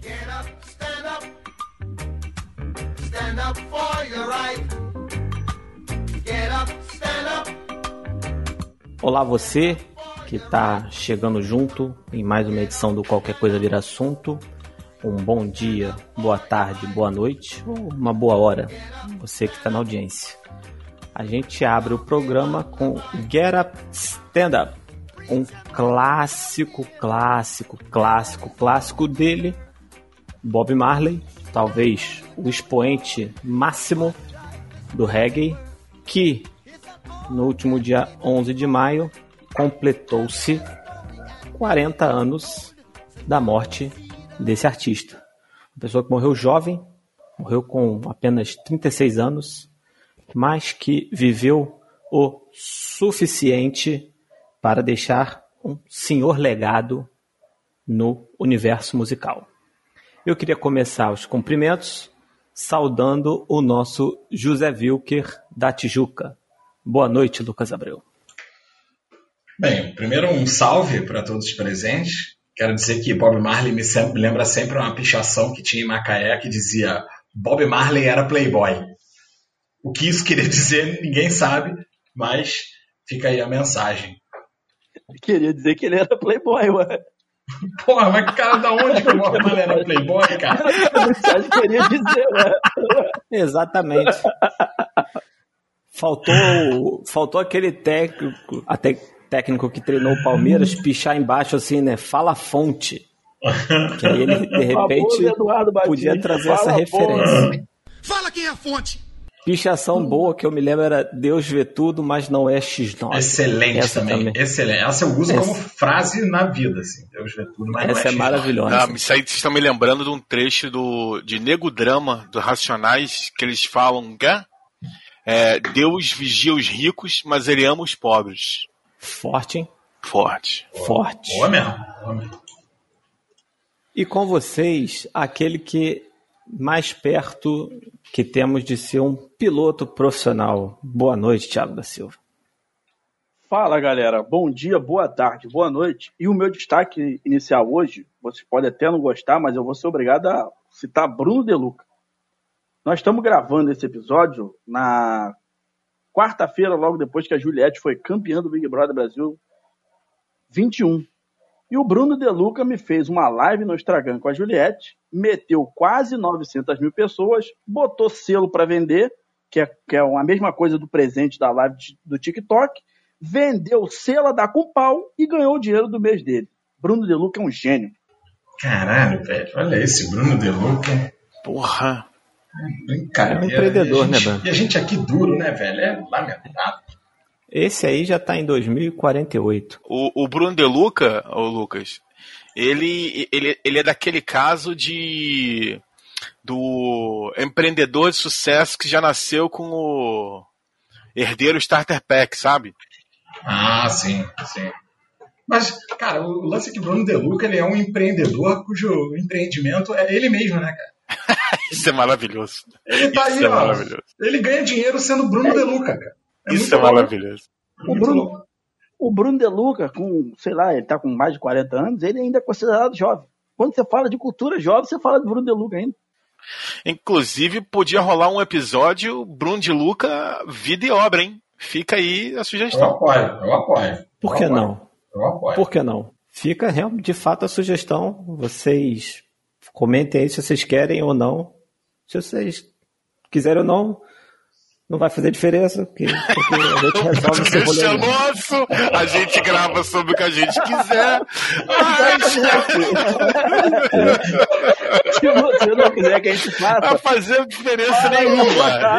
Get up, stand up. Stand up for your right. Get up, stand up. Olá você que está chegando junto em mais uma edição do Qualquer Coisa Vira Assunto. Um bom dia, boa tarde, boa noite ou uma boa hora, você que está na audiência. A gente abre o programa com Get Up Stand Up, um clássico, clássico, clássico, clássico dele, Bob Marley, talvez o expoente máximo do reggae, que no último dia 11 de maio completou-se 40 anos da morte desse artista. Uma pessoa que morreu jovem, morreu com apenas 36 anos, mas que viveu o suficiente para deixar um senhor legado no universo musical. Eu queria começar os cumprimentos saudando o nosso José Wilker da Tijuca. Boa noite, Lucas Abreu. Bem, primeiro um salve para todos os presentes. Quero dizer que Bob Marley me, sempre, me lembra sempre uma pichação que tinha em Macaé que dizia Bob Marley era playboy. O que isso queria dizer, ninguém sabe, mas fica aí a mensagem. Queria dizer que ele era playboy, ué. Porra, mas cara, da onde que o Marley era playboy, cara? Mensagem queria dizer, ué. Exatamente. Faltou, faltou aquele técnico, até técnico que treinou o Palmeiras, pichar embaixo assim, né? Fala fonte. Que aí ele, de repente, podia trazer fala essa referência. Fala quem é a fonte. Pichação boa que eu me lembro era Deus vê tudo, mas não é X9. Excelente Essa também. Excelente. Essa eu uso como frase na vida, assim. Deus vê tudo, mas não Essa é X9. maravilhosa. Ah, isso aí vocês estão me lembrando de um trecho do, de Nego Drama, do Racionais, que eles falam que é, Deus vigia os ricos, mas ele ama os pobres. Forte, hein? Forte. Forte. Boa mesmo. Boa mesmo. E com vocês, aquele que mais perto que temos de ser um piloto profissional. Boa noite, Thiago da Silva. Fala, galera. Bom dia, boa tarde, boa noite. E o meu destaque inicial hoje, vocês podem até não gostar, mas eu vou ser obrigado a citar Bruno De Luca. Nós estamos gravando esse episódio na quarta-feira, logo depois que a Juliette foi campeã do Big Brother Brasil 21. E o Bruno De Luca me fez uma live no Instagram com a Juliette, meteu quase 900 mil pessoas, botou selo para vender, que é, que é a mesma coisa do presente da live do TikTok, vendeu selo da com pau e ganhou o dinheiro do mês dele. Bruno De Luca é um gênio. Caralho, velho. Olha esse Bruno De Luca. Porra. Brincadeira. É um empreendedor, a né, gente- Bruno? E a gente aqui duro, né, velho? É lamentável. Esse aí já tá em 2048. O, o Bruno De Luca, ô Lucas, ele, ele, ele é daquele caso de. do empreendedor de sucesso que já nasceu com o herdeiro Starter Pack, sabe? Ah, sim, sim. Mas, cara, o lance é que o Bruno De Luca ele é um empreendedor cujo empreendimento é ele mesmo, né, cara? Isso é maravilhoso. Ele tá Isso aí, é ó. maravilhoso. Ele ganha dinheiro sendo Bruno De Luca, cara. É Isso é louco. maravilhoso. O Muito Bruno, o Bruno De Luca, com, sei lá, ele tá com mais de 40 anos, ele ainda é considerado jovem. Quando você fala de cultura jovem, você fala de Bruno De Luca ainda. Inclusive, podia rolar um episódio Bruno de Luca, vida e obra, hein? Fica aí a Eu sugestão. apoio, eu apoio. Por Eu que apoio, não? Eu apoio. Por que não? Fica de fato a sugestão. Vocês comentem aí se vocês querem ou não. Se vocês quiserem ou não, não vai fazer diferença, porque, porque a gente resolve esse é rolê. a gente grava sobre o que a gente quiser. Mas, Se você não quiser que a gente não vai faça, fazer diferença nenhuma.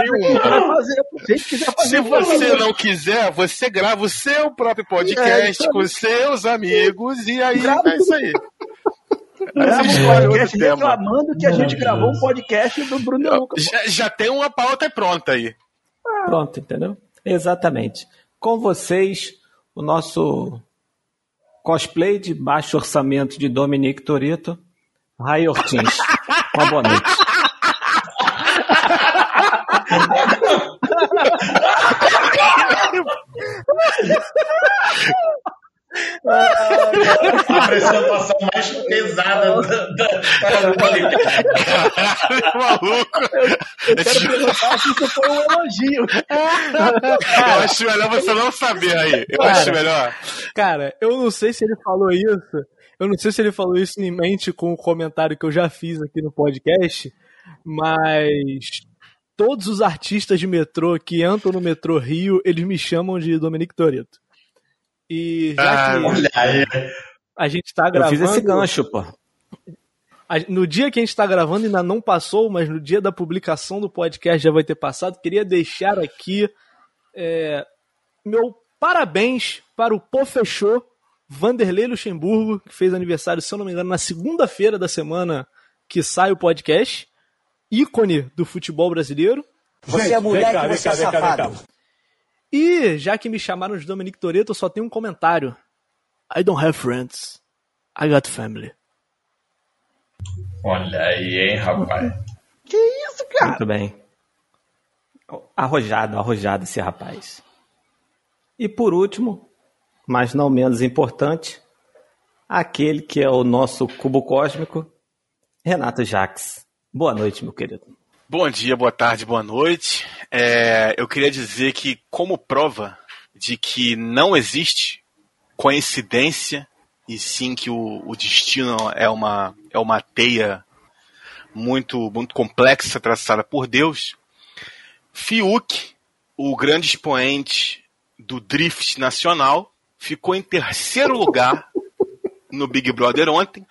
nenhuma. fazer. Se você não quiser, você grava o seu próprio podcast com seus amigos e aí é isso aí. grava um outro podcast reclamando que a gente gravou um podcast do Bruno De Luca. Já, já tem uma pauta pronta aí. Pronto, entendeu? Exatamente. Com vocês, o nosso cosplay de baixo orçamento de Dominique Torito, Rai Ortins. Uma boa noite. A apresentação mais pesada da, da maluco. Eu quero perguntar se isso foi um elogio. Eu acho melhor você não saber aí. Eu Cara. acho melhor. Cara, eu não sei se ele falou isso. Eu não sei se ele falou isso em mente com o comentário que eu já fiz aqui no podcast, mas todos os artistas de metrô que entram no metrô Rio, eles me chamam de Dominique Toretto. E já Ah, que Olha aí. a gente tá Eu gravando. fiz esse gancho, pô. no dia que a gente tá gravando ainda não passou, mas no dia da publicação do podcast já vai ter passado. Queria deixar aqui é, meu parabéns para o Pô Fechou, Vanderlei Luxemburgo, que fez aniversário, se eu não me engano, na segunda-feira da semana que sai o podcast. Ícone do futebol brasileiro. Você é moleque, você é safado. E já que me chamaram de Dominique Toretto, eu só tenho um comentário. I don't have friends. I got family. Olha aí, hein, rapaz. Muito bem. Arrojado, arrojado esse rapaz. E por último, mas não menos importante, aquele que é o nosso cubo cósmico, Renato Jaques. Boa noite, meu querido. Bom dia, boa tarde, boa noite. É, eu queria dizer que, como prova de que não existe coincidência, e sim que o, o destino é uma, é uma teia muito, muito complexa traçada por Deus, Fiuk, o grande expoente do drift nacional, ficou em terceiro lugar no Big Brother ontem,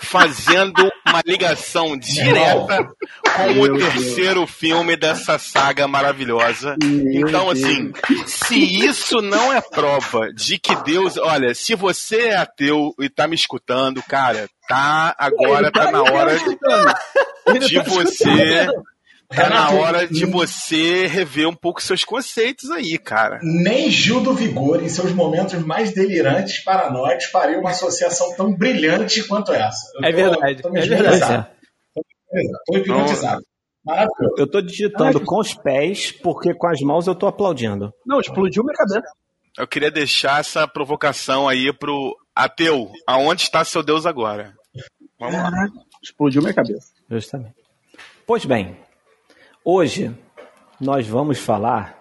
fazendo uma ligação direta com o terceiro filme dessa saga maravilhosa. Então, assim, se isso não é prova de que Deus. Olha, se você é ateu e tá me escutando, cara, tá agora, tá na hora de, de você. Tá na hora de você rever um pouco seus conceitos aí, cara. Nem Gil do Vigor, em seus momentos mais delirantes, paranoicos, faria uma associação tão brilhante quanto essa. Eu É verdade, Tô me é hipnotizado. Tô hipnotizado. Maravilhoso. Eu tô digitando com os pés, porque com as mãos eu tô aplaudindo. Não, explodiu minha cabeça. Eu queria deixar essa provocação aí pro ateu. Aonde está seu Deus agora? Vamos lá. Explodiu minha cabeça. Justamente. Pois bem, hoje nós vamos falar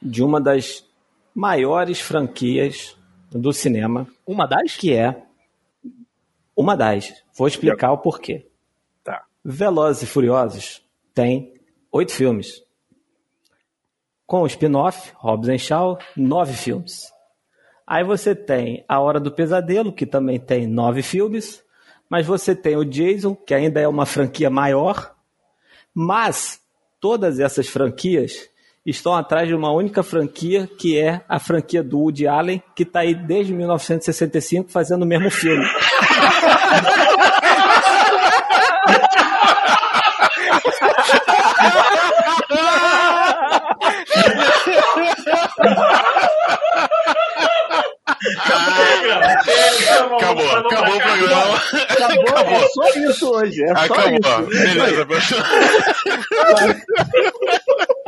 de uma das maiores franquias do cinema, Uma das? que é uma das. Vou explicar o porquê. Tá. Velozes e Furiosos tem oito filmes. Com o spin-off, Hobbs Shaw, nove filmes. Aí você tem A Hora do Pesadelo, que também tem nove filmes. Mas você tem o Jason, que ainda é uma franquia maior. Mas todas essas franquias estão atrás de uma única franquia, que é a franquia do Woody Allen, que está aí desde 1965 fazendo o mesmo filme. Acabou, acabou o programa. Acabou, é só isso hoje. É só Acabou. isso. Beleza, pessoal.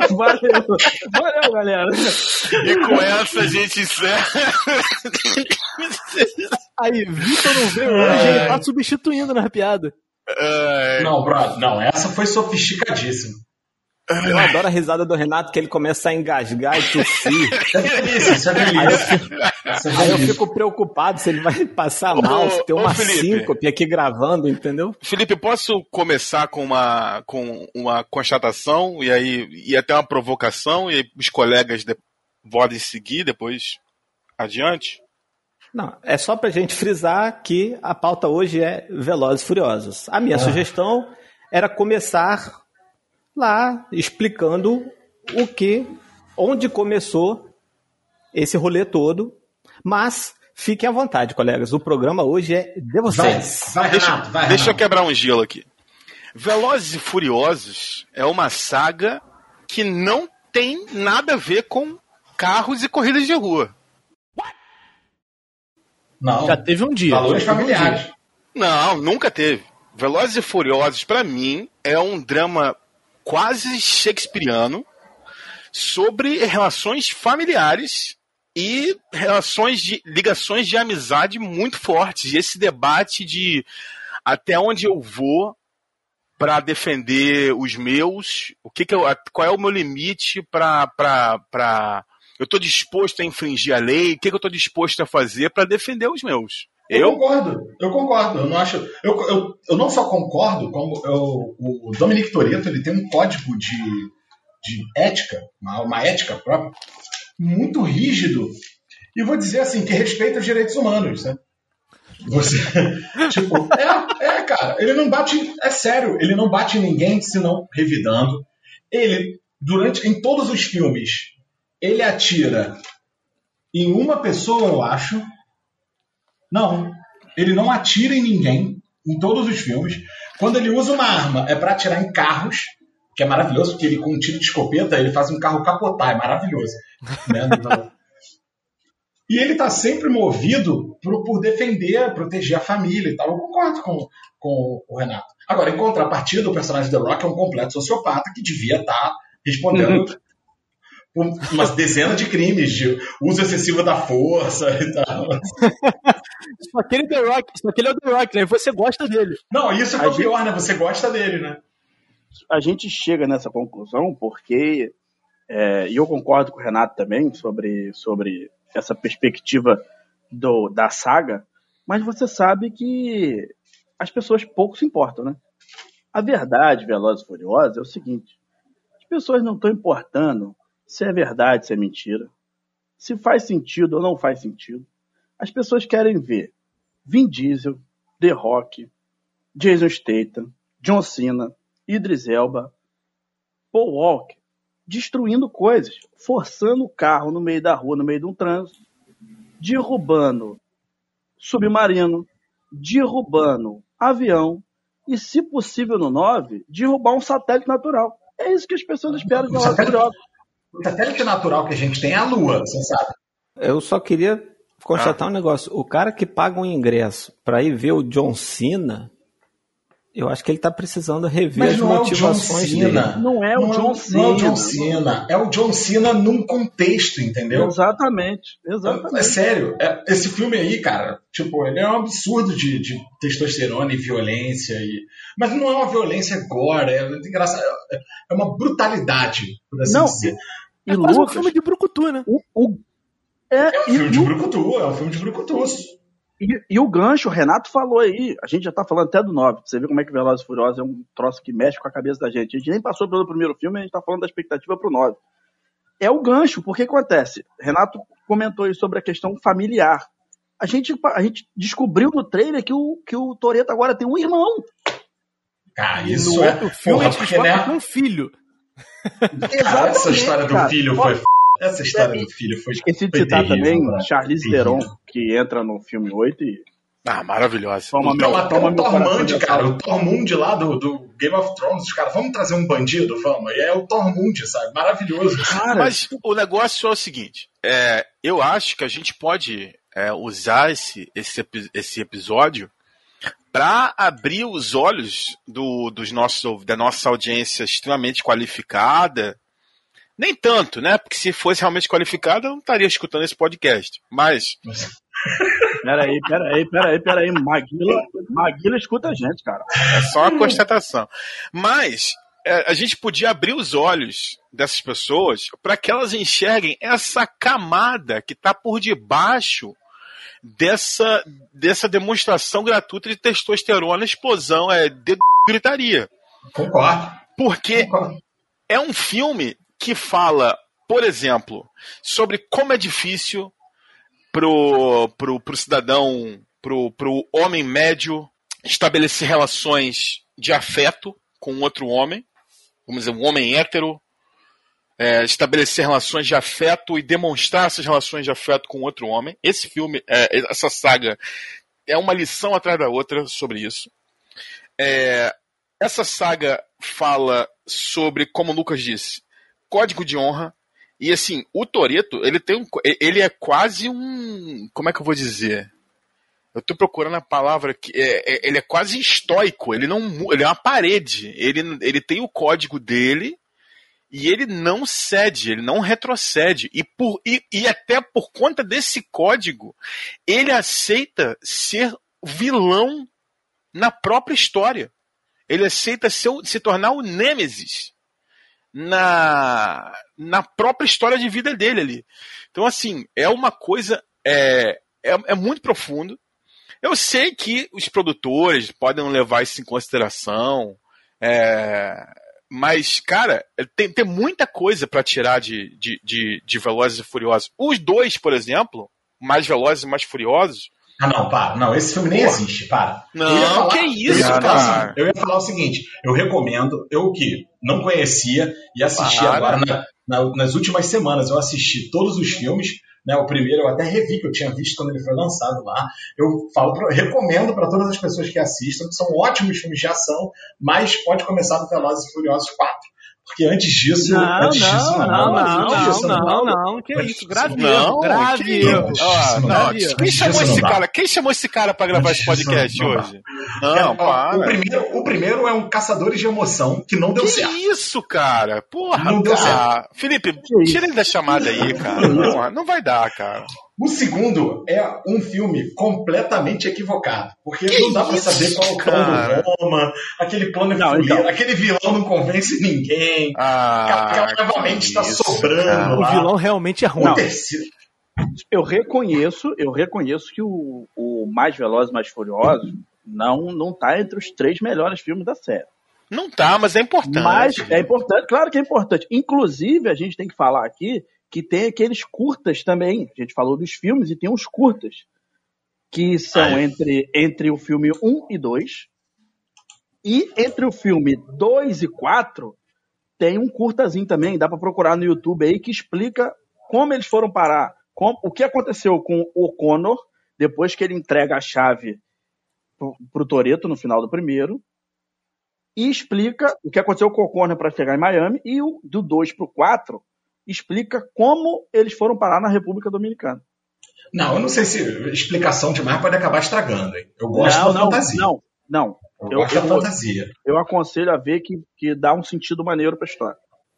Valeu. Valeu, galera. E com essa a gente encerra. Aí, Vitor não veio hoje, ele tá substituindo na piada. Ai, Não, brother, não, essa foi sofisticadíssima. Eu adoro a risada do Renato, que ele começa a engasgar e tossir. Isso é isso é delícia. Isso é Aí eu fico preocupado se ele vai passar mal, se tem ô, uma Felipe. síncope aqui gravando, entendeu? Felipe, posso começar com uma, com uma constatação e aí e até uma provocação e aí os colegas de, podem seguir depois adiante? Não, é só pra gente frisar que a pauta hoje é Velozes e Furiosos. A minha sugestão era começar lá explicando o que, onde começou esse rolê todo, mas fiquem à vontade, colegas. O programa hoje é de Vai, vocês. vai, Deixa, Renato, vai, deixa eu quebrar um gelo aqui. Velozes e Furiosos é uma saga que não tem nada a ver com carros e corridas de rua. Não, Já teve um dia. valores teve um dia. familiares. Não, nunca teve. Velozes e Furiosos, pra mim, é um drama quase shakespeariano sobre relações familiares e relações de ligações de amizade muito fortes. E esse debate de até onde eu vou para defender os meus, o que, que eu, qual é o meu limite para para eu estou disposto a infringir a lei, o que, que eu estou disposto a fazer para defender os meus. Eu, eu, concordo, eu concordo. Eu não acho. Eu, eu, eu não só concordo, como eu, o Dominic Toretto ele tem um código de, de ética, uma, uma ética própria, muito rígido. E vou dizer assim, que respeita os direitos humanos, né? Você, tipo, é, é, cara, ele não bate, é sério, ele não bate em ninguém senão revidando. Ele, durante, em todos os filmes, ele atira em uma pessoa, eu acho. Não, ele não atira em ninguém em todos os filmes. Quando ele usa uma arma, é para atirar em carros, que é maravilhoso, porque ele com um tiro de escopeta, ele faz um carro capotar, é maravilhoso. Né? Então, e ele está sempre movido por, por, defender, proteger a família e tal. Eu concordo com, com o Renato. Agora, em contrapartida, o personagem The Rock é um completo sociopata que devia estar tá respondendo. umas dezenas de crimes de uso excessivo da força e tal. só aquele The Rock, só aquele é o The Rock, né? Você gosta dele. Não, isso é o pior, né? Você gosta dele, né? A gente chega nessa conclusão porque, é, e eu concordo com o Renato também sobre, sobre essa perspectiva do, da saga, mas você sabe que as pessoas pouco se importam, né? A verdade, Velozes e Furiosos, é o seguinte: as pessoas não estão importando se é verdade, se é mentira, se faz sentido ou não faz sentido. As pessoas querem ver Vin Diesel, The Rock, Jason Statham, John Cena, Idris Elba, Paul Walker, destruindo coisas, forçando o carro no meio da rua, no meio de um trânsito, derrubando submarino, derrubando avião e, se possível no 9, derrubar um satélite natural. É isso que as pessoas esperam de uma satélite, O satélite natural que a gente tem é a Lua, você sabe. Eu só queria constatar ah. um negócio. O cara que paga um ingresso para ir ver o John Cena eu acho que ele está precisando rever Mas as motivações é dele. Não é o John Cena. Não é o John Cena. É o John Cena num contexto, entendeu? Exatamente. Exatamente. É, é sério. É, esse filme aí, cara, tipo, ele é um absurdo de, de testosterona e violência. E... Mas não é uma violência agora. É, engraçado, é, é uma brutalidade, por assim não, dizer. E, é quase um filme de brucutu, né? O, o... É, é um filme de brucutu, é um filme de brucutu. E, e, o gancho, o Renato falou aí, a gente já tá falando até do 9, você vê como é que Velozes e Furiosos é um troço que mexe com a cabeça da gente. A gente nem passou pelo primeiro filme, a gente tá falando da expectativa pro 9. É o gancho, porque acontece? Renato comentou aí sobre a questão familiar. A gente, a gente descobriu no trailer que o, que o Toreto agora tem um irmão. Ah, isso no é... outro filme Porra, a gente né? um filho. Cara, essa história do cara. filho foi essa história do filho foi. Esqueci de citar também né? Charlize Theron, que entra no filme 8 e. Ah, maravilhosa. Toma meu, até toma o Tormund, cara, o Tormund lá do, do Game of Thrones, os caras, vamos trazer um bandido, vamos. E é o Tormund, sabe? Maravilhoso. Cara, mas o negócio é o seguinte: é, eu acho que a gente pode é, usar esse, esse, esse episódio para abrir os olhos do, dos nossos, da nossa audiência extremamente qualificada nem tanto, né? Porque se fosse realmente qualificado, eu não estaria escutando esse podcast. Mas. Peraí, peraí, peraí, peraí. Maguila, Maguila escuta a gente, cara. É só uma constatação. Mas é, a gente podia abrir os olhos dessas pessoas para que elas enxerguem essa camada que está por debaixo dessa, dessa demonstração gratuita de testosterona, explosão, é de gritaria. Concordo. Porque Concordo. é um filme que fala, por exemplo, sobre como é difícil pro, pro, pro cidadão, pro, pro homem médio estabelecer relações de afeto com outro homem, vamos dizer, um homem hétero, é, estabelecer relações de afeto e demonstrar essas relações de afeto com outro homem. Esse filme, é, essa saga, é uma lição atrás da outra sobre isso. É, essa saga fala sobre, como o Lucas disse, código de honra. E assim, o Toreto, ele tem um. Ele é quase um. Como é que eu vou dizer? Eu tô procurando a palavra que. É, é, ele é quase estoico. Ele não. Ele é uma parede. Ele, ele tem o código dele. E ele não cede, ele não retrocede. E, por, e, e até por conta desse código, ele aceita ser vilão na própria história. Ele aceita se tornar o Nêmesis na, na própria história de vida dele ali. Então, assim, é uma coisa. É, é, é muito profundo. Eu sei que os produtores podem levar isso em consideração. É, mas, cara, tem, tem muita coisa para tirar de, de, de, de Velozes e Furiosos. Os dois, por exemplo, mais Velozes e mais Furiosos, ah, não, para. Não, esse filme nem Porra. existe, para. Não, falar, que isso, eu cara. eu ia falar o seguinte, eu recomendo, eu que não conhecia e assisti para. agora na, na, nas últimas semanas, eu assisti todos os filmes, né, o primeiro eu até revi que eu tinha visto quando ele foi lançado lá. Eu falo, pra, recomendo para todas as pessoas que assistam, que são ótimos filmes de ação, mas pode começar do Velozes e Furiosos 4. Porque antes disso. Não, antes não, disso, não, não, não, não, não, não, que isso, grave grave. Quem chamou esse cara? Quem chamou esse cara pra gravar esse podcast hoje? Não, para. O primeiro, o primeiro é um Caçadores de Emoção que não deu que certo. Que isso, cara? Porra, não deu certo. Felipe, tira ele da chamada aí, cara. Não vai dar, cara. O segundo é um filme completamente equivocado. Porque que não dá para saber qual é o plano do Roma, aquele plano não, então... aquele vilão não convence ninguém. Ah, novamente está sobrando. Lá. O vilão realmente é ruim. Eu reconheço, eu reconheço que o, o Mais Veloz Mais Furioso não, não tá entre os três melhores filmes da série. Não tá, mas é importante. Mas é importante, claro que é importante. Inclusive, a gente tem que falar aqui que tem aqueles curtas também. A gente falou dos filmes e tem os curtas, que são ah, é. entre, entre o filme 1 e 2. E entre o filme 2 e 4, tem um curtazinho também, dá para procurar no YouTube aí, que explica como eles foram parar, como, o que aconteceu com o Connor depois que ele entrega a chave para o Toreto no final do primeiro, e explica o que aconteceu com o Connor para chegar em Miami, e o do 2 para o 4 explica como eles foram parar na República Dominicana. Não, eu não sei se explicação demais pode acabar estragando. Hein? Eu gosto não, da não, fantasia. Não, não. Eu, eu gosto eu, da fantasia. Eu aconselho a ver que, que dá um sentido maneiro para a história.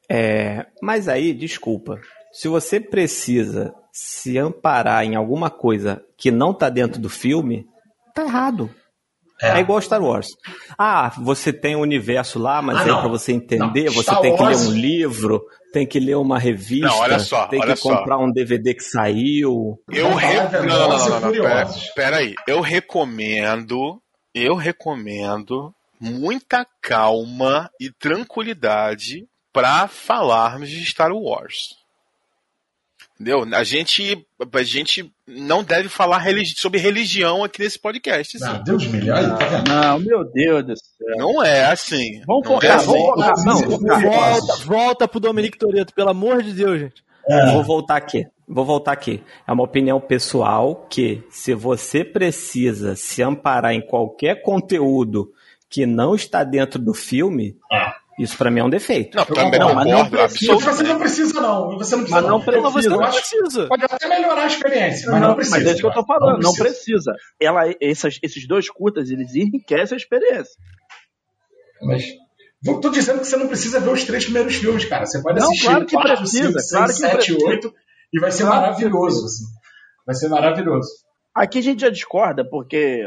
É, mas aí, desculpa. Se você precisa se amparar em alguma coisa que não tá dentro do filme, tá errado. É. é igual Star Wars. Ah, você tem o um universo lá, mas ah, aí para você entender, não. você Star tem Wars... que ler um livro, tem que ler uma revista, não, olha só, tem olha que comprar só. um DVD que saiu. Eu recomendo. Não, não, não, não, pera, pera aí. Eu recomendo, eu recomendo muita calma e tranquilidade para falarmos de Star Wars. Entendeu? A gente, a gente não deve falar religi sobre religião aqui nesse podcast. Assim. Deus me livre. Tá não, meu Deus do céu. Não é assim. Vamos focar, é assim. vamos focar. Não, volta, volta pro Dominique Toreto, pelo amor de Deus, gente. É. Vou voltar aqui. Vou voltar aqui. É uma opinião pessoal que, se você precisa se amparar em qualquer conteúdo que não está dentro do filme, é. Isso para mim é um defeito. Não, também não, concordo, não precisa, Você não precisa, não. Você não precisa. Mas não precisa. Mas você não precisa. Pode até melhorar a experiência, mas não, não precisa. Mas é isso que eu tô falando, não precisa. Ela, esses, esses dois curtas, eles enriquecem a experiência. Mas. Tô dizendo que você não precisa ver os três primeiros filmes, cara. Você pode não, assistir claro que 4, precisa, 5, claro 6, que 7, precisa. 8 e vai ser claro maravilhoso. Assim. Vai ser maravilhoso. Aqui a gente já discorda, porque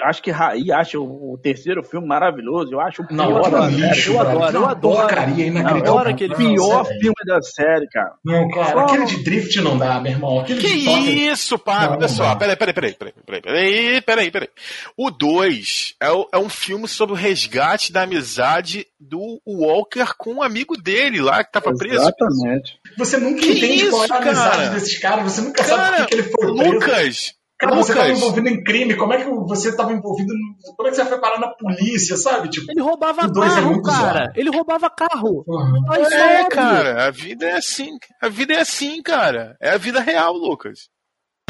acho que Raí acha o, o, terceiro filme maravilhoso. Eu acho o pior não, da lixo, série. Eu adoro, eu adoro. Porcaria inacreditável. Adoro aquele pior filme da série, cara. Não, cara, Só... aquele de drift não dá, meu irmão. Aquele que isso, pá, olha só. Peraí, peraí, peraí, peraí, peraí, peraí, peraí, peraí. O 2 é, é um filme sobre o resgate da amizade do Walker com um amigo dele lá que tava preso. Exatamente. Você nunca que entende isso, qual é a amizade cara? desses caras, você nunca cara, sabe por que ele foi preso. Lucas, Cara, você estava envolvido em crime, como é que você estava envolvido. Como é que você foi parar na polícia, sabe? Tipo, ele roubava é carro, é cara. Zoado. Ele roubava carro. Uhum. É, cara, a vida é assim. A vida é assim, cara. É a vida real, Lucas.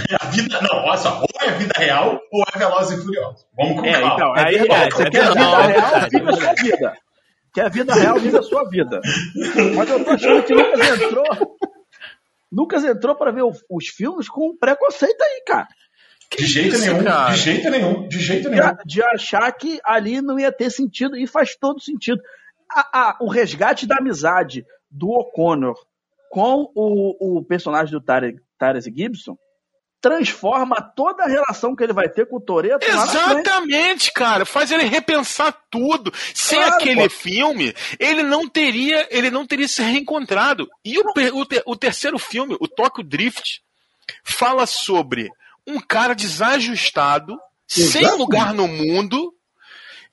É a vida, não, olha só, ou é a vida real ou é Velozes e Furiosos. Vamos com é, calma. Então, aí, é, você quer a vida real, viva a sua vida. Quer a vida real, viva a sua vida. Mas eu tô achando que Lucas entrou. Lucas entrou para ver os filmes com preconceito aí, cara. De jeito isso, nenhum, cara? de jeito nenhum, de jeito nenhum. De, de, achar que ali não ia ter sentido, e faz todo sentido. A, a, o resgate da amizade do O'Connor com o, o personagem do Tyrese Tyrese Gibson transforma toda a relação que ele vai ter com o Toreto. Exatamente, cara. Faz ele repensar tudo. Sem Claro, aquele pô. filme, ele não teria, ele não teria se reencontrado. E o, o o terceiro filme, o Tokyo Drift, fala sobre um cara desajustado, sem Exato. lugar no mundo,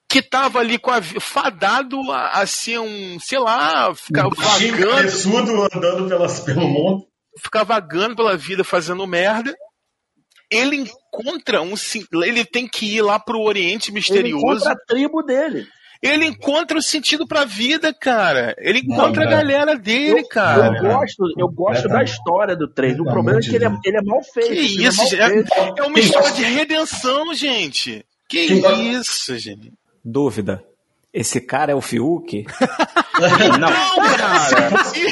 que tava ali com a fadado a, a ser um, sei lá, ficar Baixinho, vagando, cabeçudo, andando pelas, pelo mundo. ficar vagando pela vida fazendo merda. Ele encontra um. Ele tem que ir lá pro Oriente Ele Misterioso. encontra a tribo dele. Ele encontra o sentido pra vida, cara. Ele Não, encontra a cara. galera dele, Eu, cara. eu gosto, eu gosto da Completamente. história do 3. O problema é que ele é, ele é mal feito. Que filme isso, é é, é uma história de redenção, gente. Que Quem gosta- isso, gente. Dúvida. Esse cara é o Fiuk? Não, cara. Então, Se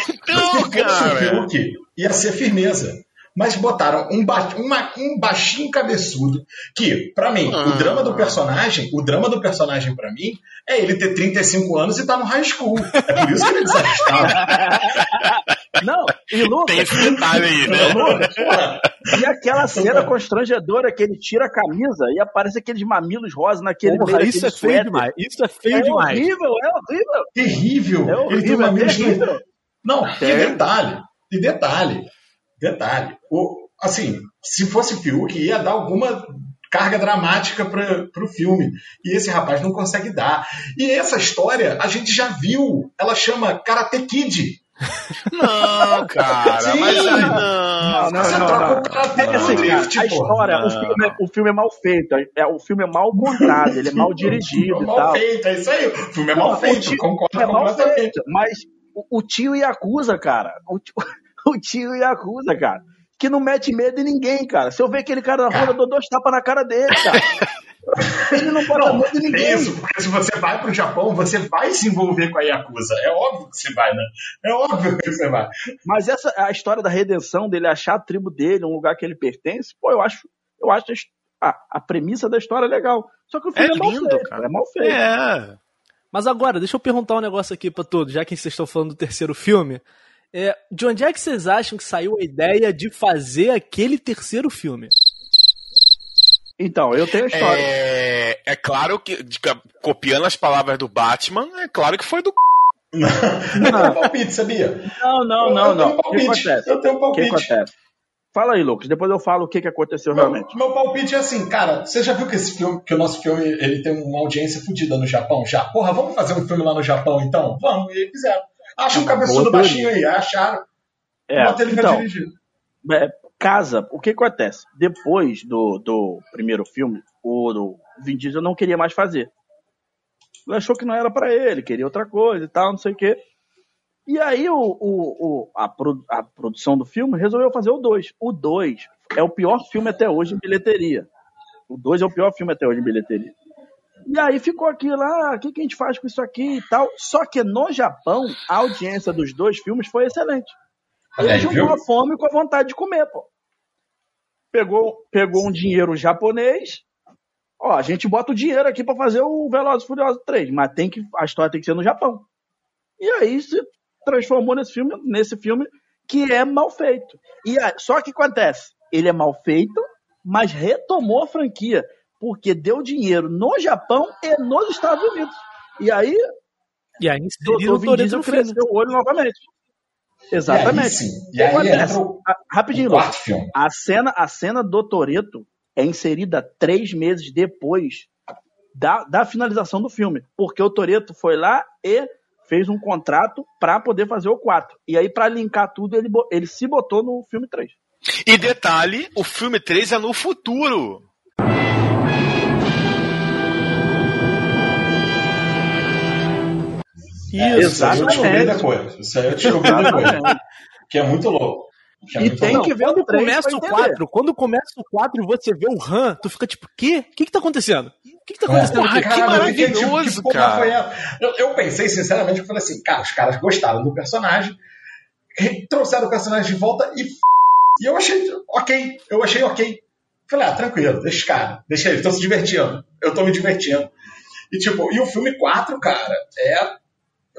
fosse o cara. Fiuk, ia ser firmeza. Mas botaram um, ba- uma- um baixinho cabeçudo que, pra mim, Ah. o drama do personagem, o drama do personagem pra mim é ele ter 35 anos e tá no high school. É por isso que ele é desajustado. Não, e Lucas, Tem esse detalhe aí, né? Porra, e aquela cena constrangedora que ele tira a camisa e aparece aqueles mamilos rosas naquele Porra, meio isso é feio demais. Isso é feio É demais. horrível, é horrível. terrível. É ele tem horrível, uma é mente terrível. Não, e É. detalhe, e detalhe, detalhe. O, assim, se fosse Fiuk, ia dar alguma carga dramática para o filme. E esse rapaz não consegue dar. E essa história a gente já viu. Ela chama Karate Kid. Não, cara. Sim. Mas aí não. Não, não, Você não, troca não. o Karate É assim, Drift, a história, o Não. filme, é- o filme é mal feito, é, o filme é mal montado, ele é mal dirigido e mal tal. feito, é isso aí. O filme é mal feito, o tio- concordo É mal feito, mas o, o tio Yakuza, cara, o tio, o tio Yakuza, cara, que não mete medo em ninguém, cara. Se eu ver aquele cara na rua, eu dou dois tapas na cara dele, cara. Ele não bota Não, medo em é ninguém. isso, porque se você vai pro Japão, você vai se envolver com a Yakuza. É óbvio que você vai, né? É óbvio que você vai. Mas essa a história da redenção dele, achar a tribo dele, um lugar que ele pertence, pô, eu acho, eu acho a, a premissa da história legal. Só que o filme É é, mal lindo, feito, cara. é mal feito. É. Mas agora, deixa eu perguntar um negócio aqui pra todos, já que vocês estão falando do terceiro filme. É, de onde é que vocês acham que saiu a ideia de fazer aquele terceiro filme? Então, eu tenho a história. É, é claro que, de- copiando as palavras do Batman, é claro que foi do. Tenho um palpite, sabia? Não, não, Eu- não, eu tenho não. um O que palpite. acontece? Eu tenho um O que palpite. acontece? Fala aí, Lucas. Depois eu falo o que, que aconteceu Meu, realmente. meu palpite é assim, cara, você já viu que esse filme, que o nosso filme, ele tem uma audiência fodida no Japão? Já? Porra, vamos fazer um filme lá no Japão então? Vamos, e aí fizeram. Acha um cabeçudo baixinho aí, acharam. É, Bota ele então, é, casa, o que acontece? Depois do, do primeiro filme, o, do Vin Diesel não queria mais fazer. Ele achou que não era pra ele, queria outra coisa e tal, não sei o quê. E aí o, o, o- a, pro- a produção do filme resolveu fazer o 2. O 2 é o pior filme até hoje em bilheteria. O 2 é o pior filme até hoje em bilheteria. E aí ficou aquilo, ah, o que, que a gente faz com isso aqui e tal. Só que no Japão, a audiência dos dois filmes foi excelente. Ele aí, juntou a fome com a vontade de comer, pô. Pegou, pegou um dinheiro japonês. Ó, a gente bota o dinheiro aqui pra fazer o Velozes e Furiosos 3, mas tem que a história tem que ser no Japão. E aí se transformou nesse filme, nesse filme que é mal feito. E a- só que acontece, ele é mal feito, mas retomou a franquia, porque deu dinheiro no Japão e nos Estados Unidos. E aí, E aí o Vin Diesel cresceu o olho novamente. Exatamente. E aí, sim. E que aí o, Rapidinho, o. A cena, a cena do Toreto é inserida três meses depois da, da finalização do filme. Porque o Toreto foi lá e fez um contrato para poder fazer o 4. E aí, para linkar tudo, ele, ele se botou no filme 3. E detalhe, o filme 3 é no futuro. Isso, Isso aí eu descobri Exatamente. depois. Isso aí eu descobri depois. Que é muito louco. É E tem que ver Quando o 3 começa o entender. 4, quando começa o 4 e você vê o Han, tu fica tipo, quê? O que que tá acontecendo? O que que tá acontecendo Porra, aqui? que eu tipo, maravilhoso, que porra cara. Eu, eu pensei, sinceramente, eu falei assim, cara, os caras gostaram do personagem, trouxeram o personagem de volta e f... E eu achei ok, eu achei ok. Falei, ah, tranquilo, deixa os caras, deixa eles, estão se divertindo. Eu tô me divertindo. E tipo, e o filme 4, cara, é.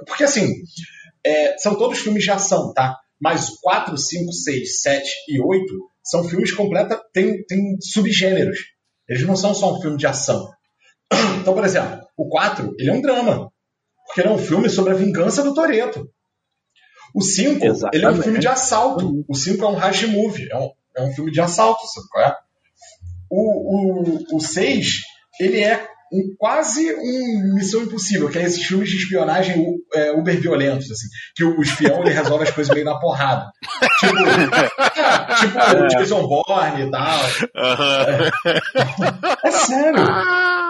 Porque assim, é, são todos filmes de ação, tá? Mas 4, 5, 6, 7 e 8 são filmes completa, tem, tem subgêneros. Eles não são só um filme de ação. Então, por exemplo, o 4, ele é um drama. Porque ele é um filme sobre a vingança do Toreto. O 5, ele é um filme de assalto. O 5 é um Raj movie, é um, é um filme de assalto, sabe qual é? O, o, o 6, ele é um, quase um Missão Impossível, que é esses filmes de espionagem é, uber violentos, assim, que o, o espião ele resolve as coisas meio na porrada. Tipo, é, tipo é. Jason Bourne e tal. É, é sério.